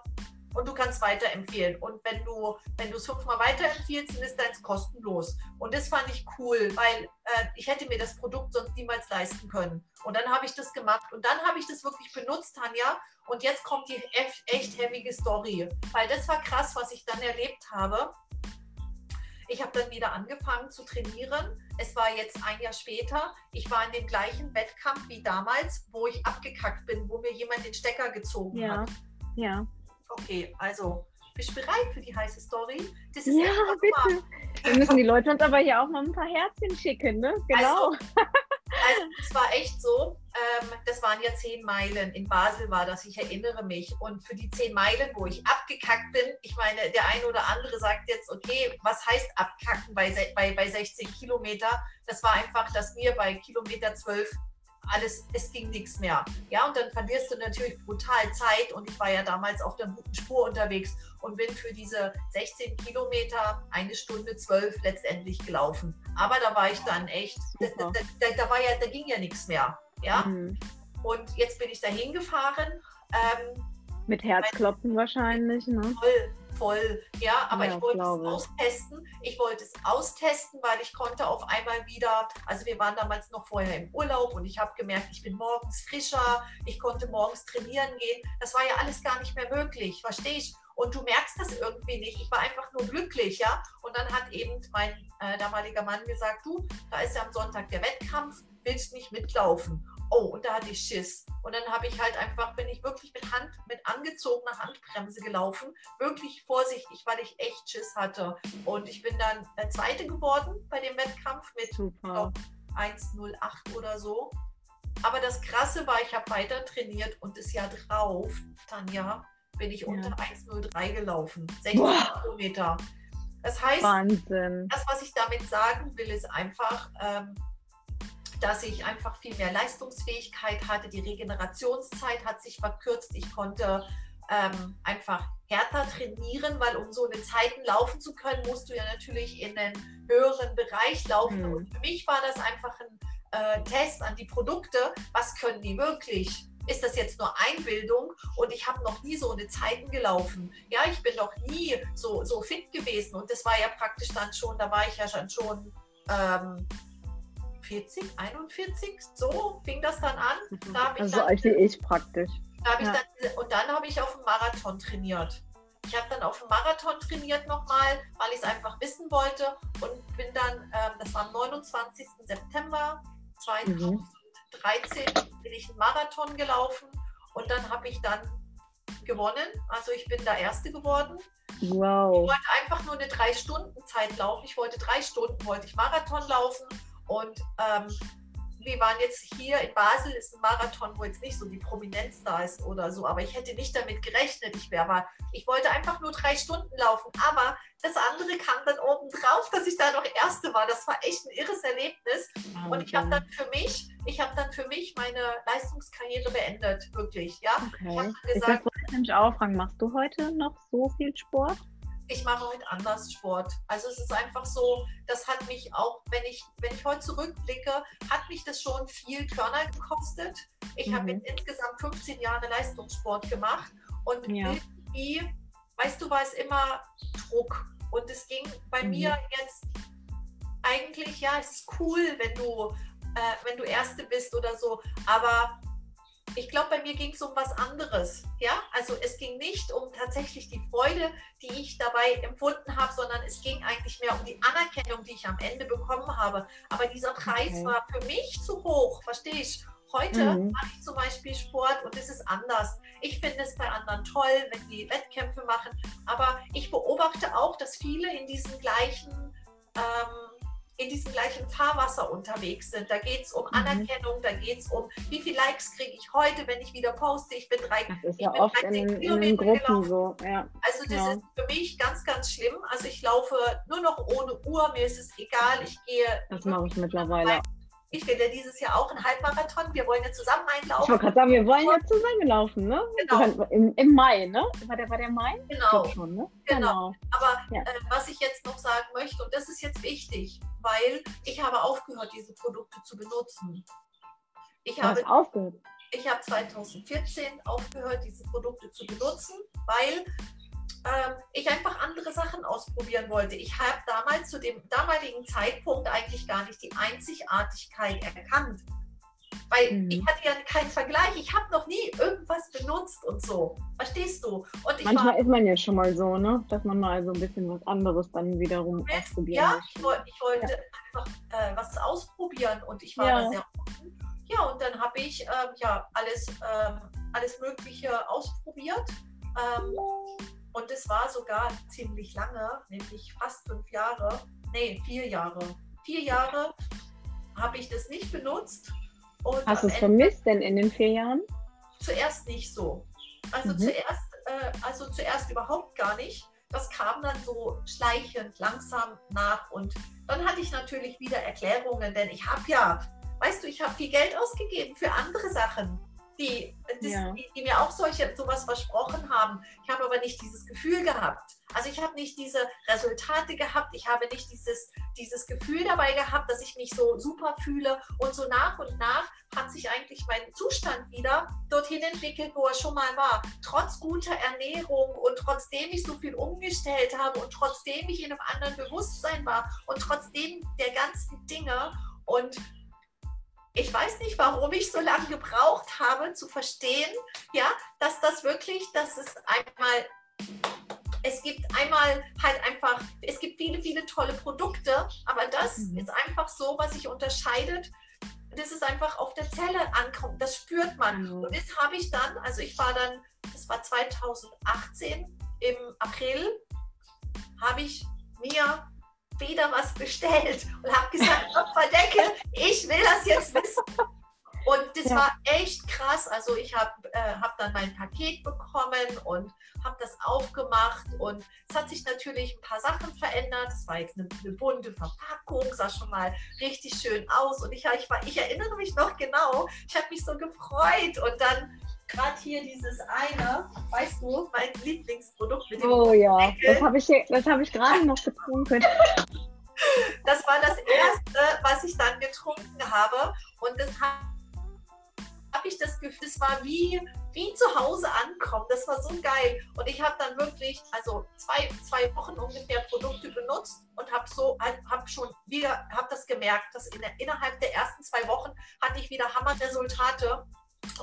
und du kannst weiterempfehlen. Und wenn du, wenn du es fünfmal weiterempfiehlst, dann ist deins kostenlos. Und das fand ich cool, weil äh, ich hätte mir das Produkt sonst niemals leisten können. Und dann habe ich das gemacht und dann habe ich das wirklich benutzt, Tanja. Und jetzt kommt die echt heavige Story, weil das war krass, was ich dann erlebt habe. Ich habe dann wieder angefangen zu trainieren. Es war jetzt ein Jahr später. Ich war in dem gleichen Wettkampf wie damals, wo ich abgekackt bin, wo mir jemand den Stecker gezogen ja. hat. Ja. Okay, also bist du bereit für die heiße Story? Das ist ja, bitte. Mal. Wir müssen die Leute uns aber hier auch mal ein paar Herzchen schicken, ne? Genau. Also, also <laughs> es war echt so, ähm, das waren ja zehn Meilen. In Basel war das, ich erinnere mich. Und für die zehn Meilen, wo ich abgekackt bin, ich meine, der eine oder andere sagt jetzt, okay, was heißt abkacken bei, bei, bei 16 Kilometer? Das war einfach, dass mir bei Kilometer 12 alles, es ging nichts mehr. Ja, und dann verlierst du natürlich brutal Zeit und ich war ja damals auf der guten Spur unterwegs und bin für diese 16 Kilometer eine Stunde zwölf letztendlich gelaufen. Aber da war ich dann echt, da, da, da, war ja, da ging ja nichts mehr. Ja, mhm. und jetzt bin ich da hingefahren. Ähm, Mit Herzklopfen wahrscheinlich, ne? Voll, voll. Ja, aber ja, ich wollte es austesten. Ich wollte es austesten, weil ich konnte auf einmal wieder, also wir waren damals noch vorher im Urlaub und ich habe gemerkt, ich bin morgens frischer, ich konnte morgens trainieren gehen. Das war ja alles gar nicht mehr möglich, verstehe ich? Und du merkst das irgendwie nicht. Ich war einfach nur glücklich, ja. Und dann hat eben mein äh, damaliger Mann gesagt, du, da ist ja am Sonntag der Wettkampf, willst nicht mitlaufen? oh, und da hatte ich Schiss. Und dann habe ich halt einfach, bin ich wirklich mit Hand, mit angezogener Handbremse gelaufen, wirklich vorsichtig, weil ich echt Schiss hatte. Und ich bin dann der Zweite geworden bei dem Wettkampf mit 1,08 oder so. Aber das Krasse war, ich habe weiter trainiert und das Jahr drauf, Tanja, bin ich ja. unter 1,03 gelaufen. 16 Boah. Kilometer. Das heißt, Wahnsinn. das, was ich damit sagen will, ist einfach, ähm, dass ich einfach viel mehr Leistungsfähigkeit hatte. Die Regenerationszeit hat sich verkürzt. Ich konnte ähm, einfach härter trainieren, weil um so eine Zeiten laufen zu können, musst du ja natürlich in einen höheren Bereich laufen. Mhm. Und für mich war das einfach ein äh, Test an die Produkte. Was können die wirklich? Ist das jetzt nur Einbildung? Und ich habe noch nie so eine Zeiten gelaufen. Ja, ich bin noch nie so, so fit gewesen. Und das war ja praktisch dann schon, da war ich ja schon, schon ähm, 40, 41, so fing das dann an. Da also dann, alt wie ich praktisch. Da ja. dann, und dann habe ich auf dem Marathon trainiert. Ich habe dann auf dem Marathon trainiert nochmal, weil ich es einfach wissen wollte und bin dann, ähm, das war am 29. September 2013, mhm. Bin ich einen Marathon gelaufen und dann habe ich dann gewonnen. Also ich bin da Erste geworden. Wow. Ich wollte einfach nur eine drei Stunden Zeit laufen. Ich wollte drei Stunden, wollte ich Marathon laufen und ähm, wir waren jetzt hier in Basel, ist ein Marathon, wo jetzt nicht so die Prominenz da ist oder so, aber ich hätte nicht damit gerechnet. Ich wäre aber, ich wollte einfach nur drei Stunden laufen, aber das andere kam dann oben drauf, dass ich da noch Erste war. Das war echt ein irres Erlebnis. Okay. Und ich habe dann für mich, ich habe dann für mich meine Leistungskarriere beendet, wirklich. Ja. Okay. Ich habe gesagt, ich auch fragen, machst du heute noch so viel Sport? Ich mache heute anders Sport. Also es ist einfach so, das hat mich auch, wenn ich, wenn ich heute zurückblicke, hat mich das schon viel Körner gekostet. Ich mhm. habe jetzt insgesamt 15 Jahre Leistungssport gemacht und ja. irgendwie, weißt du, war es immer Druck. Und es ging bei mhm. mir jetzt eigentlich, ja, es ist cool, wenn du, äh, wenn du Erste bist oder so, aber ich glaube, bei mir ging es um was anderes. Ja, also es ging nicht um tatsächlich die Freude, die ich dabei empfunden habe, sondern es ging eigentlich mehr um die Anerkennung, die ich am Ende bekommen habe. Aber dieser Preis okay. war für mich zu hoch, verstehe ich. Heute mhm. mache ich zum Beispiel Sport und es ist anders. Ich finde es bei anderen toll, wenn die Wettkämpfe machen, aber ich beobachte auch, dass viele in diesen gleichen ähm, in diesem gleichen Fahrwasser unterwegs sind. Da geht es um mhm. Anerkennung, da geht es um, wie viele Likes kriege ich heute, wenn ich wieder poste. Ich bin drei, das ist ja oft in, in, den Gruppen so. Ja. Also das ja. ist für mich ganz, ganz schlimm. Also ich laufe nur noch ohne Uhr, mir ist es egal. Ich gehe. Das mache ich mittlerweile. Ich will ja dieses Jahr auch einen Halbmarathon. Wir wollen ja zusammen einlaufen. Ich wollte gerade sagen, wir wollen ja zusammen laufen, ne? Genau. Im, Im, Mai, ne? War der, war der Mai? Genau. Schon, ne? genau. genau. Aber ja. äh, was ich jetzt noch sagen möchte, und das ist jetzt wichtig, weil ich habe aufgehört, diese Produkte zu benutzen. Ich du habe aufgehört. Ich habe 2014 aufgehört, diese Produkte zu benutzen, weil ähm, ich einfach andere Sachen ausprobieren wollte. Ich habe damals zu dem damaligen Zeitpunkt eigentlich gar nicht die Einzigartigkeit erkannt. Weil mhm. ich hatte ja keinen Vergleich. Ich habe noch nie irgendwas benutzt und so. Verstehst du? Und Manchmal war, ist man ja schon mal so, ne? dass man mal so ein bisschen was anderes dann wiederum ausprobieren Ja, ich, ich, wollte ja. einfach äh, was ausprobieren und ich war ja. da sehr offen. Ja, und dann habe ich äh, ja alles, äh, alles Mögliche ausprobiert. Ähm, und es war sogar ziemlich lange, nämlich fast fünf Jahre, nee, vier Jahre. Vier Jahre habe ich das nicht benutzt. Und Hast du es vermisst denn in den vier Jahren? Zuerst nicht so. Also mhm. zuerst, äh, also zuerst überhaupt gar nicht. Das kam dann so schleichend, langsam nach und dann hatte ich natürlich wieder Erklärungen, denn ich habe ja, weißt du, ich habe viel Geld ausgegeben für andere Sachen die, das, ja. die, die, mir auch solche sowas versprochen haben. Ich habe aber nicht dieses Gefühl gehabt. Also ich habe nicht diese Resultate gehabt. Ich habe nicht dieses, dieses Gefühl dabei gehabt, dass ich mich so super fühle. Und so nach und nach hat sich eigentlich mein Zustand wieder dorthin entwickelt, wo er schon mal war. Trotz guter Ernährung und trotzdem ich so viel umgestellt habe und trotzdem ich in einem anderen Bewusstsein war und trotzdem der ganzen Dinge. Und ich weiß nicht, warum ich so lange gebraucht habe zu verstehen, ja, dass das wirklich, dass es einmal, es gibt einmal halt einfach, es gibt viele, viele tolle Produkte, aber das mhm. ist einfach so, was sich unterscheidet. Das ist einfach auf der Zelle ankommt, das spürt man. Mhm. Und das habe ich dann, also ich war dann, das war 2018 im April, habe ich mir wieder was bestellt und habe gesagt, Opferdeckel, ich will das jetzt wissen. Und das ja. war echt krass. Also ich habe äh, hab dann mein Paket bekommen und habe das aufgemacht und es hat sich natürlich ein paar Sachen verändert. Es war jetzt eine, eine, bunte Verpackung, sah schon mal richtig schön aus und ich, ich, war, ich erinnere mich noch genau. Ich habe mich so gefreut und dann gerade hier dieses eine, weißt du, mein Lieblingsprodukt mit dem Oh ja, Deckel. das habe ich, hab ich gerade noch getrunken. <laughs> Das war das erste, was ich dann getrunken habe. Und das habe hab ich das Gefühl, es war wie, wie zu Hause ankommen. Das war so geil. Und ich habe dann wirklich, also zwei, zwei Wochen ungefähr Produkte benutzt und habe so, habe schon wieder, habe das gemerkt, dass in innerhalb der ersten zwei Wochen hatte ich wieder Hammerresultate.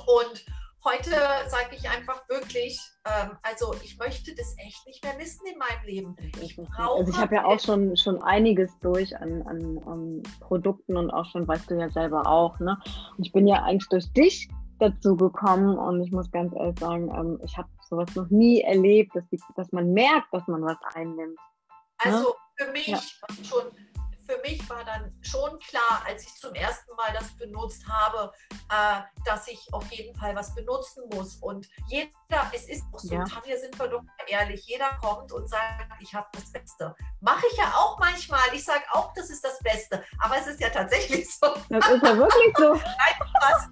Und heute sage ich einfach wirklich, ähm, also ich möchte das echt nicht mehr missen in meinem Leben. Ich also ich habe ja auch schon, schon einiges durch an, an, an, Produkten und auch schon, weißt du ja selber auch, ne? Und ich bin ja eigentlich durch dich dazu gekommen und ich muss ganz ehrlich sagen, ähm, ich habe sowas noch nie erlebt, dass, die, dass man merkt, dass man was einnimmt. Ne? Also für mich ja. schon für mich war dann schon klar, als ich zum ersten Mal das benutzt habe, äh, dass ich auf jeden Fall was benutzen muss. Und jeder, es ist auch so, ja. Tanja, sind wir doch ehrlich, jeder kommt und sagt, ich habe das Beste. Mache ich ja auch manchmal. Ich sage auch, das ist das Beste. Aber es ist ja tatsächlich so. Das ist ja wirklich so. <laughs> Nein, Spaß.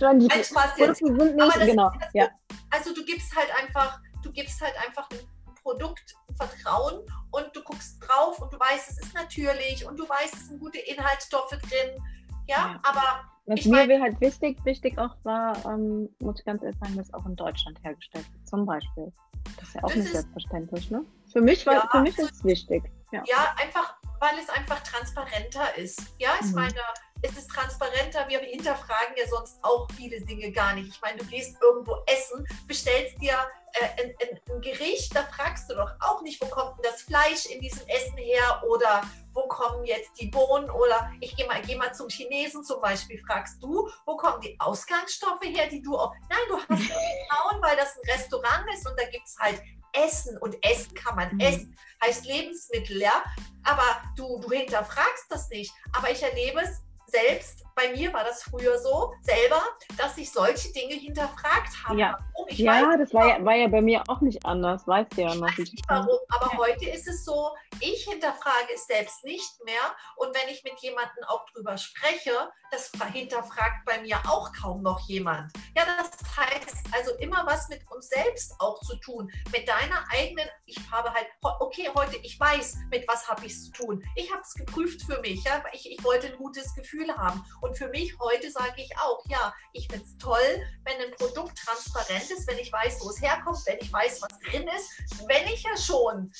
Nein, Spaß jetzt. Sind nicht, genau. ja. Also du gibst halt einfach, du gibst halt einfach ein Produkt Vertrauen und du guckst drauf und du weißt, es ist natürlich und du weißt, es sind gute Inhaltsstoffe drin. Ja, ja. aber. Was mir mein, halt wichtig, wichtig auch war, ähm, muss ich ganz ehrlich sagen, dass auch in Deutschland hergestellt wird, zum Beispiel. Das ist ja auch nicht ist, selbstverständlich, ne? Für mich, war, ja, für mich ist es wichtig. Ja. ja, einfach, weil es einfach transparenter ist. Ja, ich mhm. meine, es ist transparenter. Wir hinterfragen ja sonst auch viele Dinge gar nicht. Ich meine, du gehst irgendwo essen, bestellst dir äh, ein, ein, ein, Gericht, da fragst du doch auch nicht, wo kommt denn das Fleisch in diesem Essen her oder wo kommen jetzt die Bohnen oder ich gehe mal, geh mal zum Chinesen zum Beispiel, fragst du, wo kommen die Ausgangsstoffe her, die du auch, nein, du hast <laughs> Vertrauen, weil das ein Restaurant ist und da gibt es halt Essen und Essen kann man. Mhm. essen, heißt Lebensmittel, ja, aber du, du hinterfragst das nicht, aber ich erlebe es selbst, bei mir war das früher so, selber, dass ich solche Dinge hinterfragt habe. Ja, ja das war ja, war ja bei mir auch nicht anders, weißt du ja noch. Ich weiß nicht warum, aber ja. heute ist es so, ich hinterfrage es selbst nicht mehr und wenn ich mit jemandem auch drüber spreche, das hinterfragt bei mir auch kaum noch jemand. Ja, das heißt also immer was mit uns selbst auch zu tun, mit deiner eigenen, ich habe halt, okay, heute, ich weiß, mit was habe ich es zu tun. Ich habe es geprüft für mich, ja, ich, ich wollte ein gutes Gefühl haben Und für mich heute sage ich auch, ja, ich finde es toll, wenn ein Produkt transparent ist, wenn ich weiß, wo es herkommt, wenn ich weiß, was drin ist, wenn ich ja schon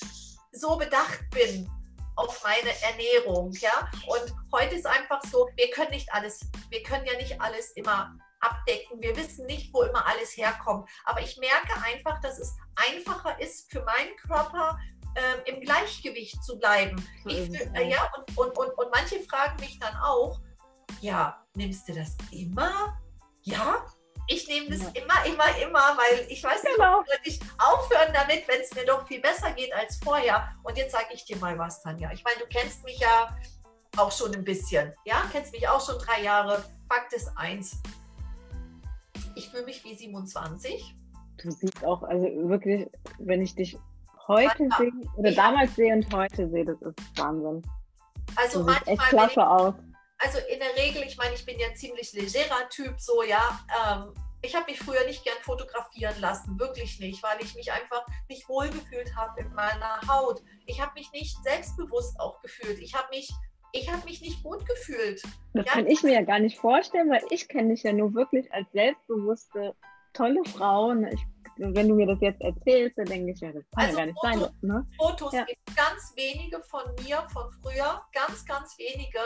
so bedacht bin auf meine Ernährung, ja. Und heute ist einfach so, wir können nicht alles, wir können ja nicht alles immer abdecken. Wir wissen nicht, wo immer alles herkommt. Aber ich merke einfach, dass es einfacher ist für meinen Körper, äh, im Gleichgewicht zu bleiben. Ich, äh, ja, und, und, und, und manche fragen mich dann auch, ja, nimmst du das immer? Ja, ich nehme das ja. immer, immer, immer, weil ich weiß nicht, genau. würde ich aufhören damit, wenn es mir doch viel besser geht als vorher. Und jetzt sage ich dir mal was, Tanja. Ich meine, du kennst mich ja auch schon ein bisschen. Ja, kennst mich auch schon drei Jahre. Fakt ist eins. Ich fühle mich wie 27. Du siehst auch, also wirklich, wenn ich dich heute sehe oder ich damals sehe und heute sehe, das ist Wahnsinn. Also du manchmal. Echt klasse aus. Also in der Regel, ich meine, ich bin ja ziemlich legerer Typ, so ja. Ähm, ich habe mich früher nicht gern fotografieren lassen, wirklich nicht, weil ich mich einfach nicht wohlgefühlt habe in meiner Haut. Ich habe mich nicht selbstbewusst auch gefühlt. Ich habe mich ich habe mich nicht gut gefühlt. Das ja, kann ich mir ja gar nicht vorstellen, weil ich kenne dich ja nur wirklich als selbstbewusste, tolle Frau. Ich wenn du mir das jetzt erzählst, dann denke ich, ja, das kann also ja gar nicht Fotos, sein. Ne? Fotos ja. gibt ganz wenige von mir, von früher, ganz, ganz wenige.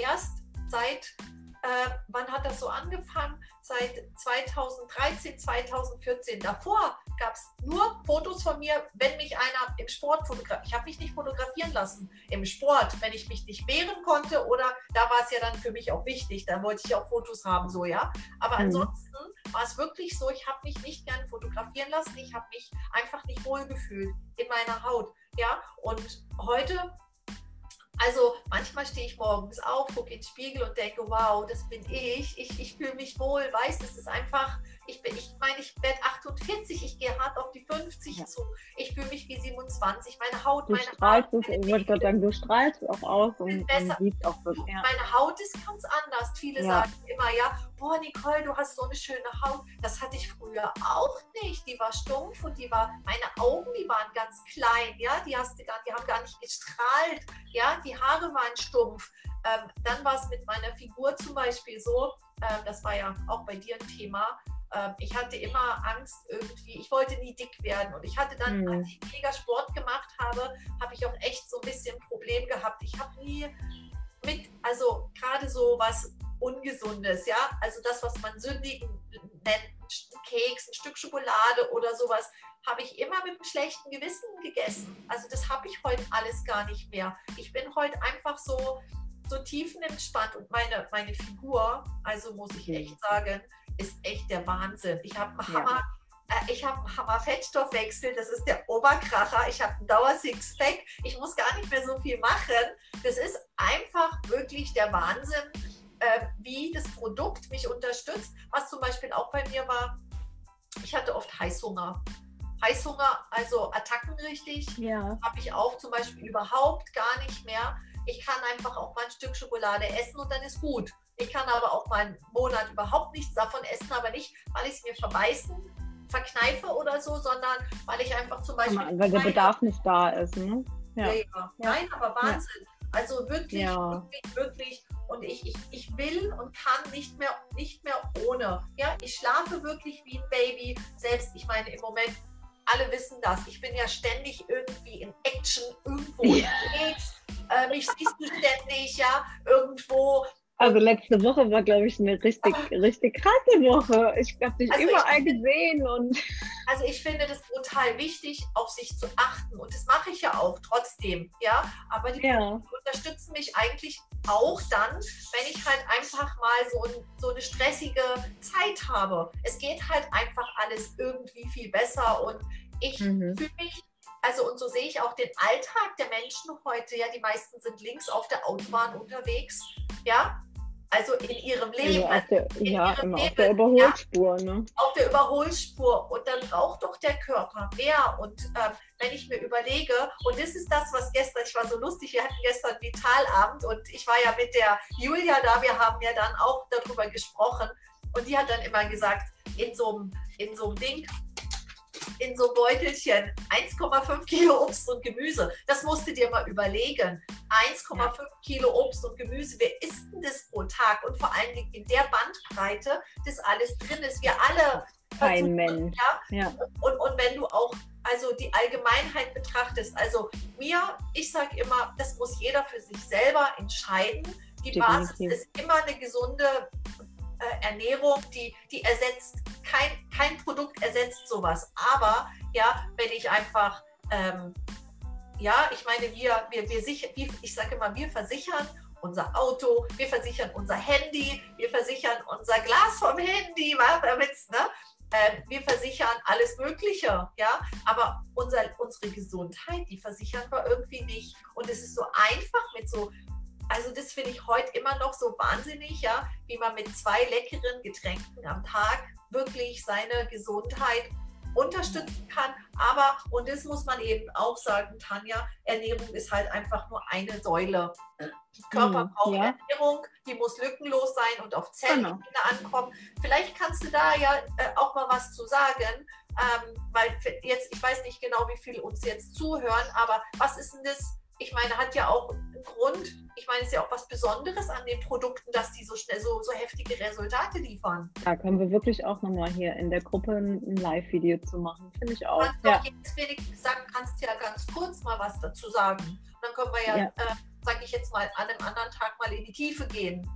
Erst seit, äh, wann hat das so angefangen? Seit 2013, 2014. Davor gab es nur Fotos von mir, wenn mich einer im Sport fotografiert. Ich habe mich nicht fotografieren lassen im Sport, wenn ich mich nicht wehren konnte oder da war es ja dann für mich auch wichtig, da wollte ich auch Fotos haben, so ja. Aber mhm. ansonsten war es wirklich so, ich habe mich nicht gerne fotografieren lassen, ich habe mich einfach nicht wohl gefühlt in meiner Haut, ja. Und heute also manchmal stehe ich morgens auf, gucke in den Spiegel und denke, wow, das bin ich. Ich, ich fühle mich wohl, weiß, es ist einfach, ich bin, ich meine, ich werde 48, ich gehe hart auf die 50 ja. zu. Ich fühle mich wie 27, meine Haut, du meine strahlst Haut. Es, ich würde sagen, du strahlst auch aus und, und siehst auch wirklich. Ja. Meine Haut ist ganz anders. Viele ja. sagen immer, ja, boah, Nicole, du hast so eine schöne Haut. Das hatte ich früher auch nicht. Die war stumpf und die war, meine Augen, die waren ganz klein, ja, die hast du gar, die haben gar nicht gestrahlt, ja, die Haare waren stumpf. Ähm, dann war es mit meiner Figur zum Beispiel so, ähm, das war ja auch bei dir ein Thema, ähm, ich hatte immer Angst irgendwie, ich wollte nie dick werden. Und ich hatte dann, mhm. als ich mega Sport gemacht habe, habe ich auch echt so ein bisschen ein Problem gehabt. Ich habe nie mit, also gerade so was Ungesundes, ja, also das, was man sündigen nennt, ein Keks, ein Stück Schokolade oder sowas, habe ich immer mit einem schlechten Gewissen gegessen. Also das habe ich heute alles gar nicht mehr. Ich bin heute einfach so, so tiefenentspannt und meine, meine Figur, also muss ich echt sagen, ist echt der Wahnsinn. Ich habe einen Hammer, ja. äh, ich habe einen Hammer Fettstoffwechsel, das ist der Oberkracher. Ich habe einen Dauer Sixpack. Ich muss gar nicht mehr so viel machen. Das ist einfach wirklich der Wahnsinn, äh, wie das Produkt mich unterstützt. Was zum Beispiel auch bei mir war, ich hatte oft Heißhunger. Heißhunger, also Attacken richtig, ja. habe ich auch zum Beispiel überhaupt gar nicht mehr. Ich kann einfach auch mal ein Stück Schokolade essen und dann ist gut. Ich kann aber auch mal einen Monat überhaupt nichts davon essen, aber nicht, weil ich es mir verbeißen, verkneife oder so, sondern weil ich einfach zum Beispiel. Weil der Bedarf nicht da ist, ne? Ja. ja, ja. Nein, aber Wahnsinn. Ja. Also wirklich, wirklich, wirklich. Und ich, ich, ich will und kann nicht mehr, nicht mehr ohne. Ja, ich schlafe wirklich wie ein Baby. Selbst, ich meine, im Moment alle wissen das. Ich bin ja ständig irgendwie in Action irgendwo ja. unterwegs. Äh, mich siehst du ständig, ja, irgendwo also letzte Woche war, glaube ich, eine richtig, richtig krasse Woche. Ich habe dich also überall ich, gesehen und. Also ich finde das brutal wichtig, auf sich zu achten. Und das mache ich ja auch trotzdem, ja. Aber die ja. unterstützen mich eigentlich auch dann, wenn ich halt einfach mal so, ein, so eine stressige Zeit habe. Es geht halt einfach alles irgendwie viel besser und ich mhm. fühle mich also und so sehe ich auch den Alltag der Menschen heute. Ja, die meisten sind links auf der Autobahn unterwegs. Ja, also in ihrem Leben. Ja, auf der, ja, ihrem Leben, auf der Überholspur. Ja, ne? Auf der Überholspur. Und dann braucht doch der Körper mehr. Und ähm, wenn ich mir überlege, und das ist das, was gestern, ich war so lustig, wir hatten gestern Vitalabend und ich war ja mit der Julia da, wir haben ja dann auch darüber gesprochen. Und die hat dann immer gesagt, in so einem, in so einem Ding, in so Beutelchen 1,5 Kilo Obst und Gemüse. Das musst du dir mal überlegen. 1,5 ja. Kilo Obst und Gemüse. Wer isst denn das pro Tag? Und vor allen Dingen in der Bandbreite, das alles drin ist. Wir alle. Kein Mensch. Ja? ja. Und, und wenn du auch also die Allgemeinheit betrachtest, also mir, ich sage immer, das muss jeder für sich selber entscheiden. Die Definitiv. Basis ist immer eine gesunde äh, Ernährung, die, die ersetzt, kein, kein Produkt ersetzt sowas. Aber ja, wenn ich einfach, ähm, ja, ich meine, wir, wir, wir sicher, ich sage immer, wir versichern unser Auto, wir versichern unser Handy, wir versichern unser Glas vom Handy, damit, ne? Äh, wir versichern alles Mögliche, ja, aber unser, unsere Gesundheit, die versichern wir irgendwie nicht. Und es ist so einfach mit so also das finde ich heute immer noch so wahnsinnig, ja, wie man mit zwei leckeren Getränken am Tag wirklich seine Gesundheit unterstützen kann. Aber, und das muss man eben auch sagen, Tanja, Ernährung ist halt einfach nur eine Säule. Körper mhm, braucht ja. Ernährung, die muss lückenlos sein und auf Zellen genau. ankommen. Vielleicht kannst du da ja äh, auch mal was zu sagen, ähm, weil jetzt, ich weiß nicht genau, wie viele uns jetzt zuhören, aber was ist denn das? Ich meine, hat ja auch einen Grund. Ich meine, es ist ja auch was Besonderes an den Produkten, dass die so schnell so, so heftige Resultate liefern. Da können wir wirklich auch nochmal hier in der Gruppe ein Live-Video zu machen. Finde ich auch. Du kannst ja. doch jetzt wenigstens sagen, kannst ja ganz kurz mal was dazu sagen. Und dann können wir ja, ja. äh, sage ich jetzt mal, an einem anderen Tag mal in die Tiefe gehen.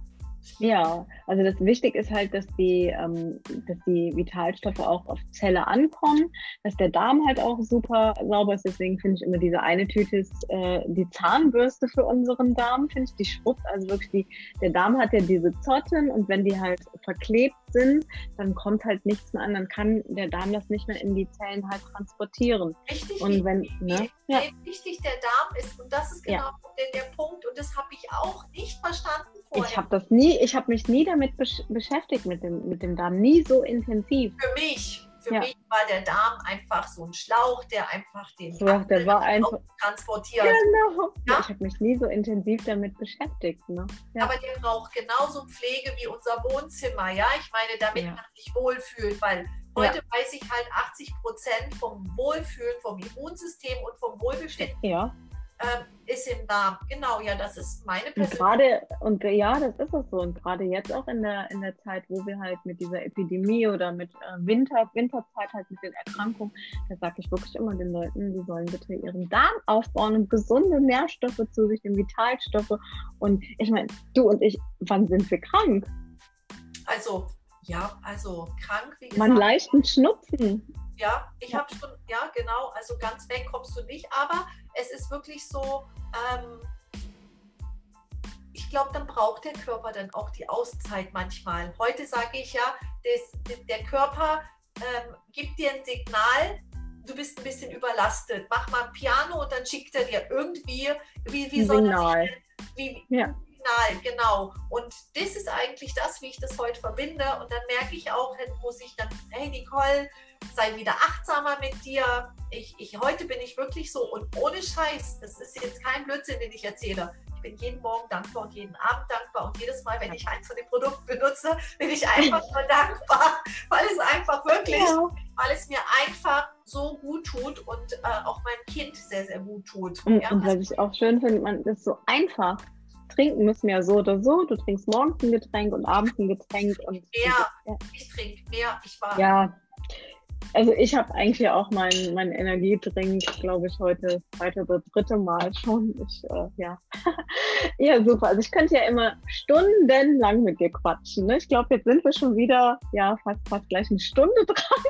Ja, also das wichtig ist halt, dass die, ähm, dass die Vitalstoffe auch auf Zelle ankommen, dass der Darm halt auch super sauber ist. Deswegen finde ich immer diese eine Tüte ist äh, die Zahnbürste für unseren Darm, finde ich, die schrubbt. Also wirklich die, der Darm hat ja diese Zotten und wenn die halt verklebt sind, dann kommt halt nichts mehr an, dann kann der Darm das nicht mehr in die Zellen halt transportieren. Richtig, und wenn, wie, ne? wie ja. wichtig der Darm ist und das ist genau ja. der, der Punkt und das habe ich auch nicht verstanden Ich habe das nie, ich habe mich nie damit besch beschäftigt mit dem, mit dem Darm, nie so intensiv. Für mich, für ja. mich war der Darm einfach so ein Schlauch, der einfach den ja, der war einfach transportiert. Genau. Ja? Ich habe mich nie so intensiv damit beschäftigt. Ne? Ja. Aber der braucht genauso Pflege wie unser Wohnzimmer, ja. Ich meine, damit man sich wohlfühlt, weil heute weiß ich halt 80 Prozent vom Wohlfühlen, vom Immunsystem und vom Wohlbefinden. Ja ähm, ist im Darm. Genau, ja, das ist meine Persönlichkeit. Und gerade, und ja, das ist es so. Und gerade jetzt auch in der, in der Zeit, wo wir halt mit dieser Epidemie oder mit äh, Winter, Winterzeit halt mit den Erkrankungen, da sage ich wirklich immer den Leuten, die sollen bitte ihren Darm aufbauen und gesunde Nährstoffe zu sich, den Vitalstoffe. Und ich meine, du und ich, wann sind wir krank? Also, ja, also krank, wie gesagt. Man leichten Schnupfen. Ja, ich habe schon, ja, genau, also ganz weg kommst du nicht, aber es ist wirklich so, ähm, ich glaube, dann braucht der Körper dann auch die Auszeit manchmal. Heute sage ich ja, das, der Körper ähm, gibt dir ein Signal, du bist ein bisschen überlastet. Mach mal ein Piano und dann schickt er dir irgendwie, wie, wie soll Signal. das wie, ja. Signal, genau. Und das ist eigentlich das, wie ich das heute verbinde. Und dann merke ich auch, muss ich dann, hey Nicole, sei wieder achtsamer mit dir. Ich, ich, heute bin ich wirklich so und ohne Scheiß, das ist jetzt kein Blödsinn, den ich erzähle. Ich bin jeden Morgen dankbar und jeden Abend dankbar und jedes Mal, wenn ich eins von den Produkten benutze, bin ich einfach nur <laughs> dankbar, weil es einfach wirklich, ja. weil es mir einfach so gut tut und äh, auch meinem Kind sehr, sehr gut tut. Und, ja, und was ich auch schön finde, man ist so einfach trinken müssen wir ja so oder so. Du trinkst morgens ein Getränk und abends ein Getränk. Und mehr. Ja. Ich trinke mehr. Ich war. Ja. Also ich habe eigentlich auch meinen mein Energiedrink, glaube ich, heute zweite oder dritte Mal schon. Ich, äh, ja. <laughs> ja, super. Also ich könnte ja immer stundenlang mit dir quatschen. Ne? Ich glaube, jetzt sind wir schon wieder, ja, fast, fast gleich eine Stunde <laughs> dran.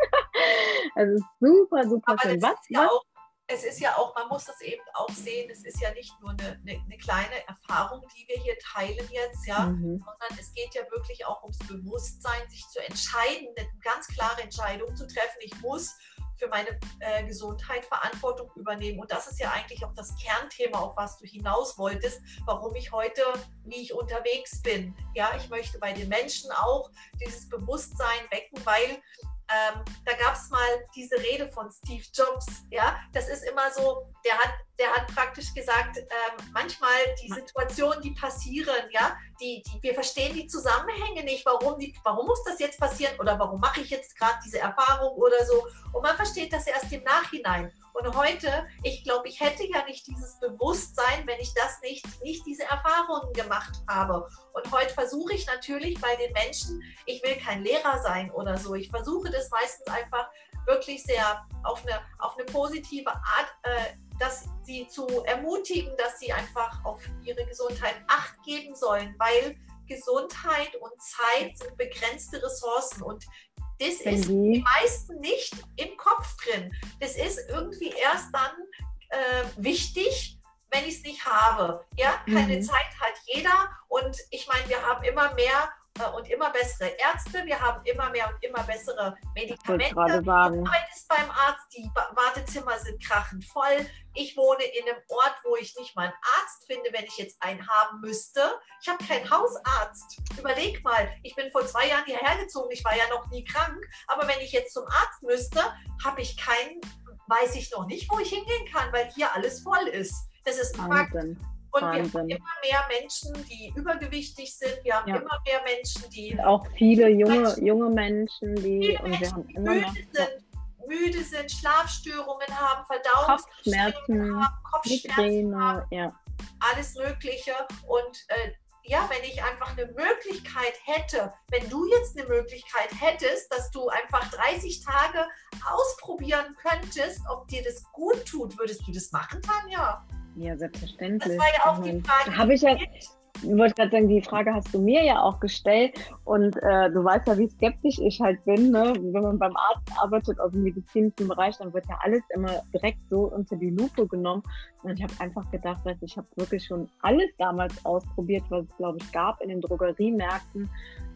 also super, super Aber schön. Was, ja was? Es ist ja auch, man muss das eben auch sehen, es ist ja nicht nur eine, eine, eine kleine Erfahrung, die wir hier teilen jetzt, ja, mhm. sondern es geht ja wirklich auch ums Bewusstsein, sich zu entscheiden, eine ganz klare Entscheidung zu treffen. Ich muss für meine äh, Gesundheit Verantwortung übernehmen. Und das ist ja eigentlich auch das Kernthema, auf was du hinaus wolltest, warum ich heute, wie ich unterwegs bin. Ja, ich möchte bei den Menschen auch dieses Bewusstsein wecken, weil ähm, da gab es mal diese Rede von Steve Jobs. Ja, das ist immer so, der hat der hat praktisch gesagt, ähm, manchmal die Situationen, die passieren, ja, die, die, wir verstehen die Zusammenhänge nicht, warum, die, warum muss das jetzt passieren oder warum mache ich jetzt gerade diese Erfahrung oder so. Und man versteht das erst im Nachhinein. Und heute, ich glaube, ich hätte ja nicht dieses Bewusstsein, wenn ich das nicht, nicht diese Erfahrungen gemacht habe. Und heute versuche ich natürlich bei den Menschen, ich will kein Lehrer sein oder so. Ich versuche das meistens einfach wirklich sehr auf eine, auf eine positive Art, äh, dass sie zu ermutigen, dass sie einfach auf ihre Gesundheit Acht geben sollen, weil Gesundheit und Zeit sind begrenzte Ressourcen und das ist die meisten nicht im Kopf drin. Das ist irgendwie erst dann äh, wichtig, wenn ich es nicht habe. Ja, keine mhm. Zeit hat jeder und ich meine, wir haben immer mehr und immer bessere Ärzte, wir haben immer mehr und immer bessere Medikamente. Du arbeitest beim Arzt, die Wartezimmer sind krachend voll. Ich wohne in einem Ort, wo ich nicht mal einen Arzt finde, wenn ich jetzt einen haben müsste. Ich habe keinen Hausarzt. Überleg mal, ich bin vor zwei Jahren hierher gezogen, ich war ja noch nie krank, aber wenn ich jetzt zum Arzt müsste, habe ich keinen, weiß ich noch nicht, wo ich hingehen kann, weil hier alles voll ist. Das ist Wahnsinn. Fakt. Und Wahnsinn. wir haben immer mehr Menschen, die übergewichtig sind. Wir haben ja. immer mehr Menschen, die. Und auch viele junge, junge Menschen, die. und wir haben immer mehr. Sind, müde sind, Schlafstörungen haben, Verdauungsschmerzen haben, Kopfschmerzen haben, ja. alles Mögliche. Und äh, ja, wenn ich einfach eine Möglichkeit hätte, wenn du jetzt eine Möglichkeit hättest, dass du einfach 30 Tage ausprobieren könntest, ob dir das gut tut, würdest du das machen, Tanja? Ja, selbstverständlich. Das war ja auch die Frage. Habe ich ja. Ich wollte gerade sagen, die Frage hast du mir ja auch gestellt und äh, du weißt ja, wie skeptisch ich halt bin. Ne? Wenn man beim Arzt arbeitet aus dem medizinischen Bereich, dann wird ja alles immer direkt so unter die Lupe genommen. Und ich habe einfach gedacht, dass ich habe wirklich schon alles damals ausprobiert, was es glaube ich gab in den Drogeriemärkten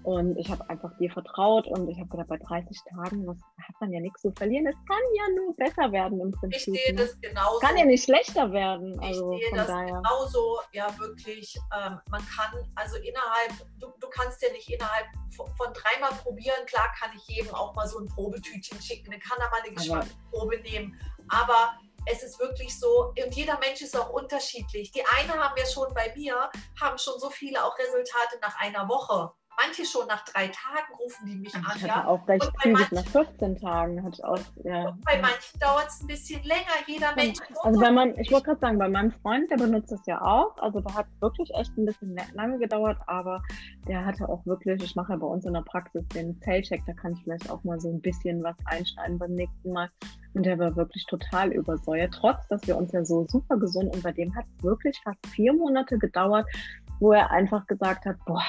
und ich habe einfach dir vertraut und ich habe gedacht, bei 30 Tagen was, hat man ja nichts zu verlieren. Es kann ja nur besser werden im Prinzip. Ich sehe ne? das genauso. Kann ja nicht schlechter werden. Also ich sehe das daher. genauso, ja wirklich. Ähm, man kann, also innerhalb, du, du kannst ja nicht innerhalb von, von, dreimal probieren, klar kann ich jedem auch mal so ein Probetütchen schicken, dann kann er mal eine Geschmacksprobe nehmen. Aber es ist wirklich so, und jeder Mensch ist auch unterschiedlich. Die eine haben ja schon bei mir, haben schon so viele auch Resultate nach einer Woche. Manche schon nach drei Tagen rufen die mich ich an. Ich ja. auch recht zügig nach 14 Tagen. Hatte ich auch, ja. Bei manchen dauert es ein bisschen länger. Jeder Mensch. Also bei meinem, ich wollte gerade sagen, bei meinem Freund, der benutzt das ja auch. Also da hat wirklich echt ein bisschen lange gedauert, aber der hatte auch wirklich, ich mache ja bei uns in der Praxis den Zellcheck, da kann ich vielleicht auch mal so ein bisschen was einschneiden beim nächsten Mal. Und der war wirklich total übersäuert, trotz dass wir uns ja so super gesund und bei dem hat es wirklich fast vier Monate gedauert, wo er einfach gesagt hat, boah,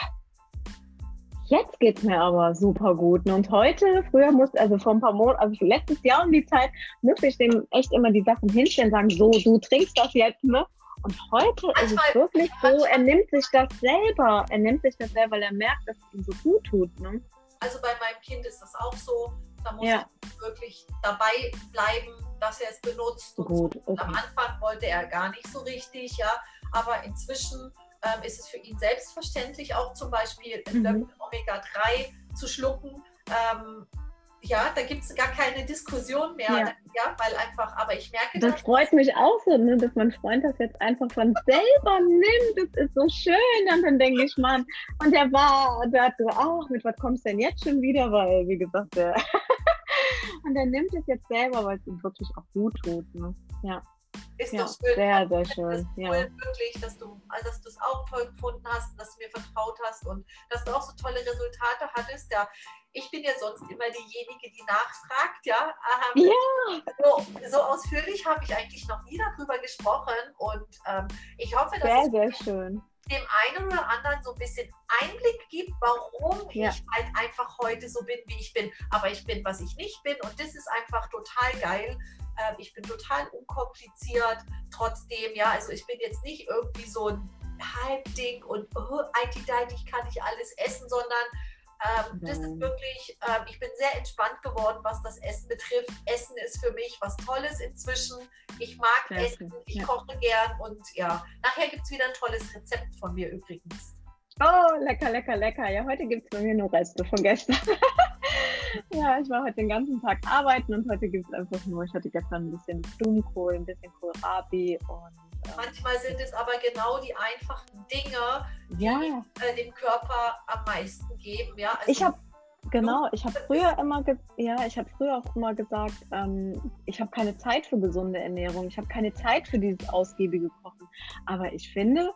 Jetzt geht es mir aber super gut. Und heute, früher musste, also vor ein paar Monaten, also letztes Jahr um die Zeit, musste ich dem echt immer die Sachen hinstellen, sagen, so, du trinkst das jetzt, ne? Und heute ist es wirklich so, er nimmt sich das selber. Er nimmt sich das selber, weil er merkt, dass es ihm so gut tut. Ne? Also bei meinem Kind ist das auch so. Da muss ja. ich wirklich dabei bleiben, dass er es benutzt. Gut, okay. Am Anfang wollte er gar nicht so richtig, ja. Aber inzwischen ähm, ist es für ihn selbstverständlich, auch zum Beispiel mhm. Omega-3 zu schlucken. Ähm, ja, da gibt es gar keine Diskussion mehr, ja. ja. weil einfach, aber ich merke das. Das freut mich auch so, ne, dass mein Freund das jetzt einfach von selber nimmt. Das ist so schön. Und dann denke ich, Mann, und der war, der hat so, ach, mit was kommst du denn jetzt schon wieder? Weil, wie gesagt, der. <laughs> und er nimmt es jetzt selber, weil es ihm wirklich auch gut tut. Ne? Ja. Ist ja, doch schön. Sehr, sehr schön. Ja. Wirklich, dass du also, dass es auch toll gefunden hast, dass du mir vertraut hast und dass du auch so tolle Resultate hattest. Ja, ich bin ja sonst immer diejenige, die nachfragt, ja. Ähm, ja. So, so, ausführlich habe ich eigentlich noch nie darüber gesprochen und ähm, ich hoffe, dass sehr, sehr schön dem einen oder anderen so ein bisschen Einblick gibt, warum ja. ich halt einfach heute so bin, wie ich bin. Aber ich bin, was ich nicht bin. Und das ist einfach total geil. Ähm, ich bin total unkompliziert. Trotzdem, ja, also ich bin jetzt nicht irgendwie so ein Halbding und oh, IT-deitig kann ich alles essen, sondern ähm, das ist wirklich, ähm, ich bin sehr entspannt geworden, was das Essen betrifft. Essen ist für mich was Tolles inzwischen. Ich mag Essen, ich ja. koche gern und ja, nachher gibt es wieder ein tolles Rezept von mir übrigens. Oh, lecker, lecker, lecker. Ja, heute gibt es bei mir nur Reste von gestern. <laughs> ja, ich war heute den ganzen Tag arbeiten und heute gibt es einfach nur, ich hatte gestern ein bisschen Blumenkohl, ein bisschen Kohlrabi und. Äh, Manchmal sind es aber genau die einfachen Dinge, die ja. äh, dem Körper am meisten geben. Ja? Also, ich habe Genau, ich habe früher immer, ja, ich habe früher auch immer gesagt, ähm, ich habe keine Zeit für gesunde Ernährung, ich habe keine Zeit für dieses ausgiebige Kochen. Aber ich finde,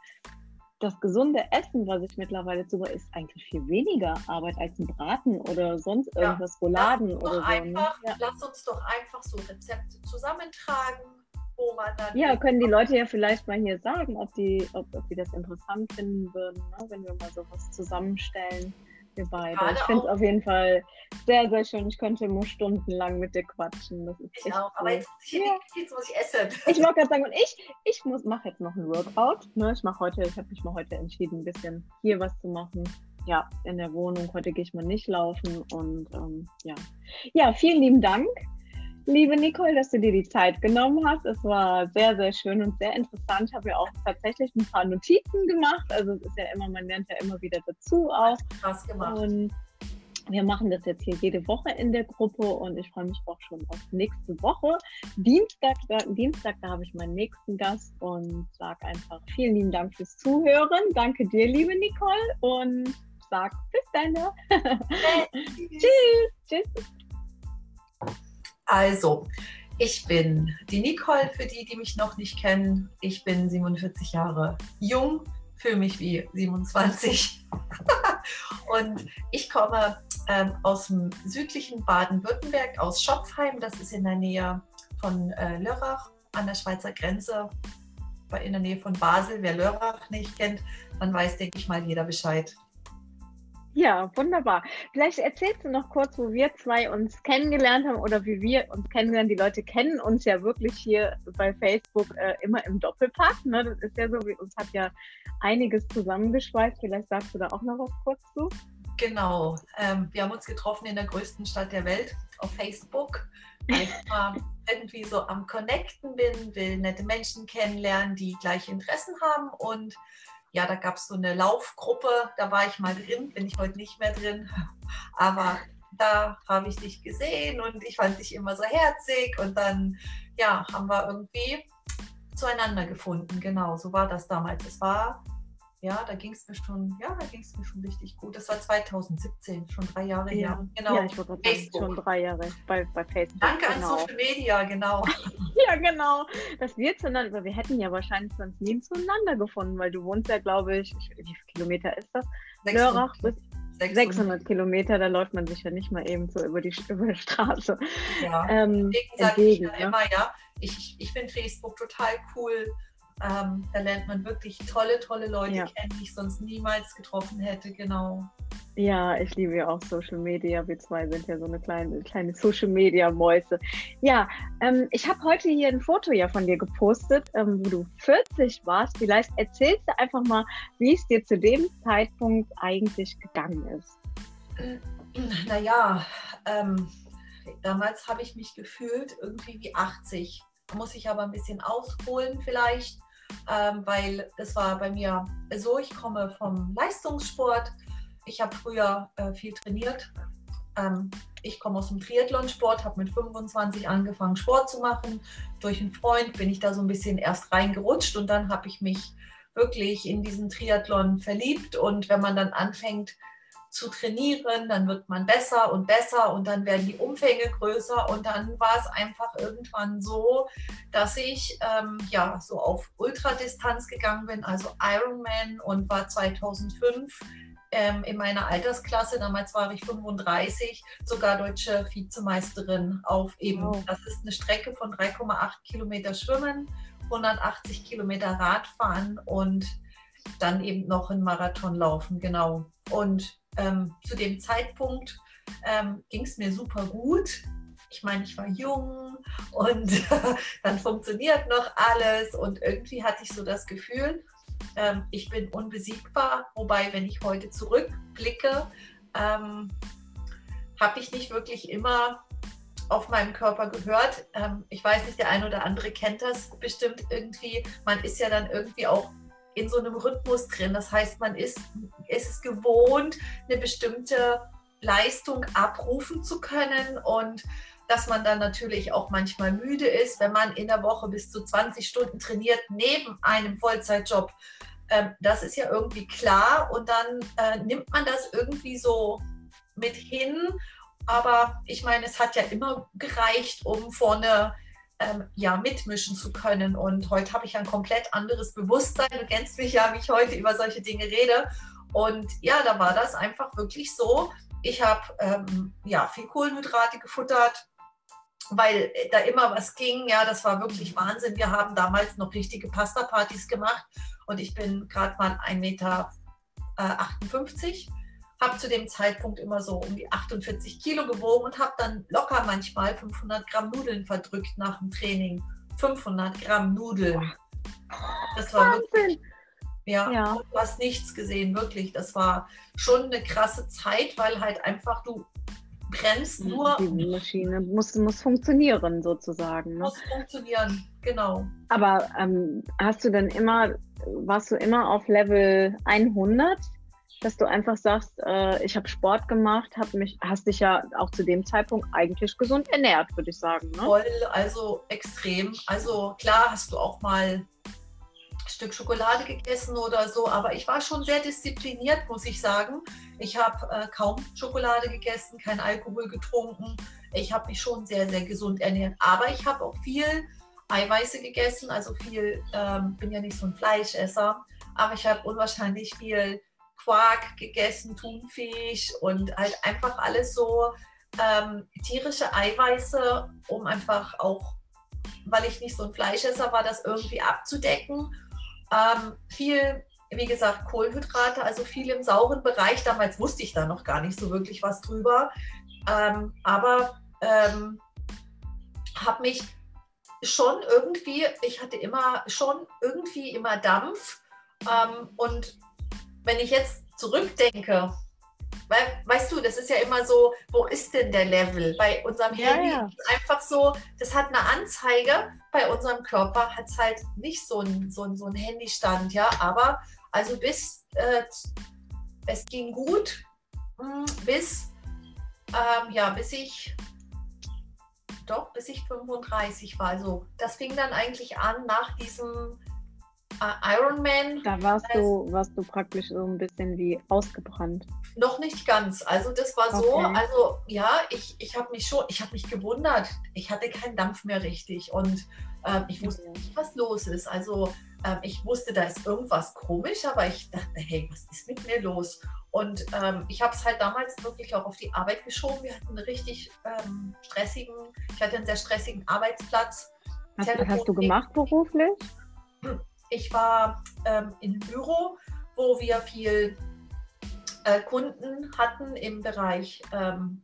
das gesunde Essen, was ich mittlerweile suche, ist eigentlich viel weniger Arbeit als ein Braten oder sonst irgendwas, ja, Rouladen oder so. Ne? Einfach, ja. Lass uns doch einfach so Rezepte zusammentragen, wo man dann. Ja, können die Leute ja vielleicht mal hier sagen, ob die, ob, ob die das interessant finden würden, ne? wenn wir mal sowas zusammenstellen wir beide. Gerade ich finde es auf jeden Fall sehr, sehr schön. Ich könnte immer stundenlang mit dir quatschen. Das ist ich auch, cool. aber jetzt, ich, ja. jetzt muss ich essen. Ich wollte gerade sagen, und ich, ich mache jetzt noch ein Workout. Ne? Ich mache heute, ich habe mich mal heute entschieden, ein bisschen hier was zu machen. Ja, in der Wohnung. Heute gehe ich mal nicht laufen und ähm, ja. Ja, vielen lieben Dank liebe Nicole, dass du dir die Zeit genommen hast. Es war sehr, sehr schön und sehr interessant. Ich habe ja auch tatsächlich ein paar Notizen gemacht. Also es ist ja immer, man lernt ja immer wieder dazu auch. Krass gemacht. Und wir machen das jetzt hier jede Woche in der Gruppe und ich freue mich auch schon auf nächste Woche. Dienstag, da, Dienstag, da habe ich meinen nächsten Gast und sage einfach vielen lieben Dank fürs Zuhören. Danke dir, liebe Nicole und sag bis dann. <laughs> Tschüss. Tschüss. Also, ich bin die Nicole, für die, die mich noch nicht kennen. Ich bin 47 Jahre jung, fühle mich wie 27. <laughs> und ich komme ähm, aus dem südlichen Baden-Württemberg, aus Schopfheim. Das ist in der Nähe von äh, Lörrach an der Schweizer Grenze, in der Nähe von Basel. Wer Lörrach nicht kennt, dann weiß, denke ich mal, jeder Bescheid. Ja, wunderbar. Vielleicht erzählst du noch kurz, wo wir zwei uns kennengelernt haben oder wie wir uns kennenlernen. Die Leute kennen uns ja wirklich hier bei Facebook äh, immer im Doppelpack. Ne? Das ist ja so, wie uns hat ja einiges zusammengeschweißt. Vielleicht sagst du da auch noch was kurz zu. Genau. Ähm, wir haben uns getroffen in der größten Stadt der Welt auf Facebook. Weil ich <laughs> irgendwie so am Connecten bin, will nette Menschen kennenlernen, die gleiche Interessen haben und ja, da gab es so eine Laufgruppe, da war ich mal drin, bin ich heute nicht mehr drin, <laughs> aber da habe ich dich gesehen und ich fand dich immer so herzig und dann, ja, haben wir irgendwie zueinander gefunden. Genau, so war das damals. Es war ja, da ging es mir schon, ja, da ging es mir schon richtig gut. Das war 2017, schon drei Jahre ja. her. Genau. Ja, ich wollte sagen, schon drei Jahre bei, bei Facebook. Danke genau. an Social Media, genau. <laughs> ja, genau. Dass wir zueinander, wir hätten ja wahrscheinlich sonst nie zueinander gefunden, weil du wohnst ja, glaube ich, wie viele Kilometer ist das? 600. Lörrach bis 600. 600 Kilometer, da läuft man sich ja nicht mal eben so über die, <laughs> über die Straße. Ja, ähm, deswegen sage ich ja immer, ja, ich, ich finde Facebook total cool ähm, da lernt man wirklich tolle, tolle Leute ja. kennen, die ich sonst niemals getroffen hätte, genau. Ja, ich liebe ja auch Social Media. Wir zwei sind ja so eine kleine, kleine Social Media Mäuse. Ja, ähm, ich habe heute hier ein Foto ja von dir gepostet, ähm, wo du 40 warst. Vielleicht erzählst du einfach mal, wie es dir zu dem Zeitpunkt eigentlich gegangen ist. Naja, ähm, damals habe ich mich gefühlt irgendwie wie 80. Muss ich aber ein bisschen ausholen vielleicht ähm, weil es war bei mir so, ich komme vom Leistungssport. Ich habe früher äh, viel trainiert. Ähm, ich komme aus dem Triathlonsport, habe mit 25 angefangen, Sport zu machen. Durch einen Freund bin ich da so ein bisschen erst reingerutscht und dann habe ich mich wirklich in diesen Triathlon verliebt. Und wenn man dann anfängt, zu trainieren, dann wird man besser und besser und dann werden die Umfänge größer und dann war es einfach irgendwann so, dass ich ähm, ja so auf Ultradistanz gegangen bin, also Ironman und war 2005 ähm, in meiner Altersklasse, damals war ich 35, sogar deutsche Vizemeisterin auf eben, wow. das ist eine Strecke von 3,8 Kilometer Schwimmen, 180 Kilometer Radfahren und dann eben noch einen Marathon laufen, genau. Und ähm, zu dem Zeitpunkt ähm, ging es mir super gut. Ich meine, ich war jung und <laughs> dann funktioniert noch alles und irgendwie hatte ich so das Gefühl, ähm, ich bin unbesiegbar. Wobei, wenn ich heute zurückblicke, ähm, habe ich nicht wirklich immer auf meinem Körper gehört. Ähm, ich weiß nicht, der eine oder andere kennt das bestimmt irgendwie. Man ist ja dann irgendwie auch in so einem Rhythmus drin. Das heißt, man ist, ist es gewohnt, eine bestimmte Leistung abrufen zu können und dass man dann natürlich auch manchmal müde ist, wenn man in der Woche bis zu 20 Stunden trainiert neben einem Vollzeitjob. Ähm, das ist ja irgendwie klar und dann äh, nimmt man das irgendwie so mit hin. Aber ich meine, es hat ja immer gereicht, um vorne ähm, ja, mitmischen zu können. Und heute habe ich ein komplett anderes Bewusstsein. Du kennst mich ja, wie ich heute über solche Dinge rede. Und ja, da war das einfach wirklich so. Ich habe ähm, ja, viel Kohlenhydrate gefuttert, weil da immer was ging. Ja, das war wirklich Wahnsinn. Wir haben damals noch richtige Pasta-Partys gemacht und ich bin gerade mal 1,58 Meter. Äh, habe zu dem Zeitpunkt immer so um die 48 Kilo gewogen und habe dann locker manchmal 500 Gramm Nudeln verdrückt nach dem Training. 500 Gramm Nudeln. Das war Wahnsinn. wirklich, ja, ja. du hast nichts gesehen, wirklich. Das war schon eine krasse Zeit, weil halt einfach du bremst nur. Die Maschine muss, muss funktionieren sozusagen. Ne? Muss funktionieren, genau. Aber ähm, hast du dann immer, warst du immer auf Level 100? Dass du einfach sagst, äh, ich habe Sport gemacht, hab mich, hast dich ja auch zu dem Zeitpunkt eigentlich gesund ernährt, würde ich sagen. Ne? Voll, also extrem. Also klar hast du auch mal Stück Schokolade gegessen oder so, aber ich war schon sehr diszipliniert, muss ich sagen. Ich habe äh, kaum Schokolade gegessen, kein Alkohol getrunken. Ich habe mich schon sehr, sehr gesund ernährt. Aber ich habe auch viel Eiweiße gegessen, also viel, ähm, bin ja nicht so ein Fleischesser, aber ich habe unwahrscheinlich viel Quark gegessen, Thunfisch und halt einfach alles so ähm, tierische Eiweiße, um einfach auch, weil ich nicht so ein Fleischesser war, das irgendwie abzudecken. Ähm, viel, wie gesagt, Kohlenhydrate, also viel im sauren Bereich. Damals wusste ich da noch gar nicht so wirklich was drüber. Ähm, aber ähm, habe mich schon irgendwie, ich hatte immer schon irgendwie immer Dampf. Ähm, und wenn ich jetzt zurückdenke, weil, weißt du, das ist ja immer so, wo ist denn der Level? Bei unserem ja, Handy ja. ist einfach so, das hat eine Anzeige, bei unserem Körper hat es halt nicht so einen so so ein Handystand, ja, aber also bis, äh, es ging gut, hm, bis, ähm, ja, bis ich, doch, bis ich 35 war, also das fing dann eigentlich an nach diesem Ironman. Da warst du, warst du praktisch so ein bisschen wie ausgebrannt. Noch nicht ganz. Also das war okay. so, also ja, ich, ich habe mich schon, ich habe mich gewundert. Ich hatte keinen Dampf mehr richtig und äh, ich wusste nicht, was los ist. Also äh, ich wusste, da ist irgendwas komisch, aber ich dachte, hey, was ist mit mir los? Und ähm, ich habe es halt damals wirklich auch auf die Arbeit geschoben. Wir hatten einen richtig ähm, stressigen, ich hatte einen sehr stressigen Arbeitsplatz. Was hast du gemacht beruflich? Ich war ähm, im Büro, wo wir viel äh, Kunden hatten im Bereich ähm,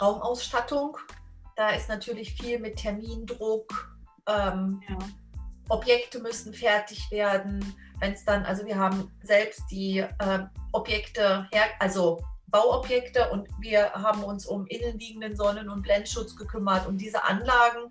Raumausstattung. Da ist natürlich viel mit Termindruck. Ähm, ja. Objekte müssen fertig werden. Wenn es dann, also wir haben selbst die äh, Objekte, her, also Bauobjekte und wir haben uns um innenliegenden Sonnen- und Blendschutz gekümmert und diese Anlagen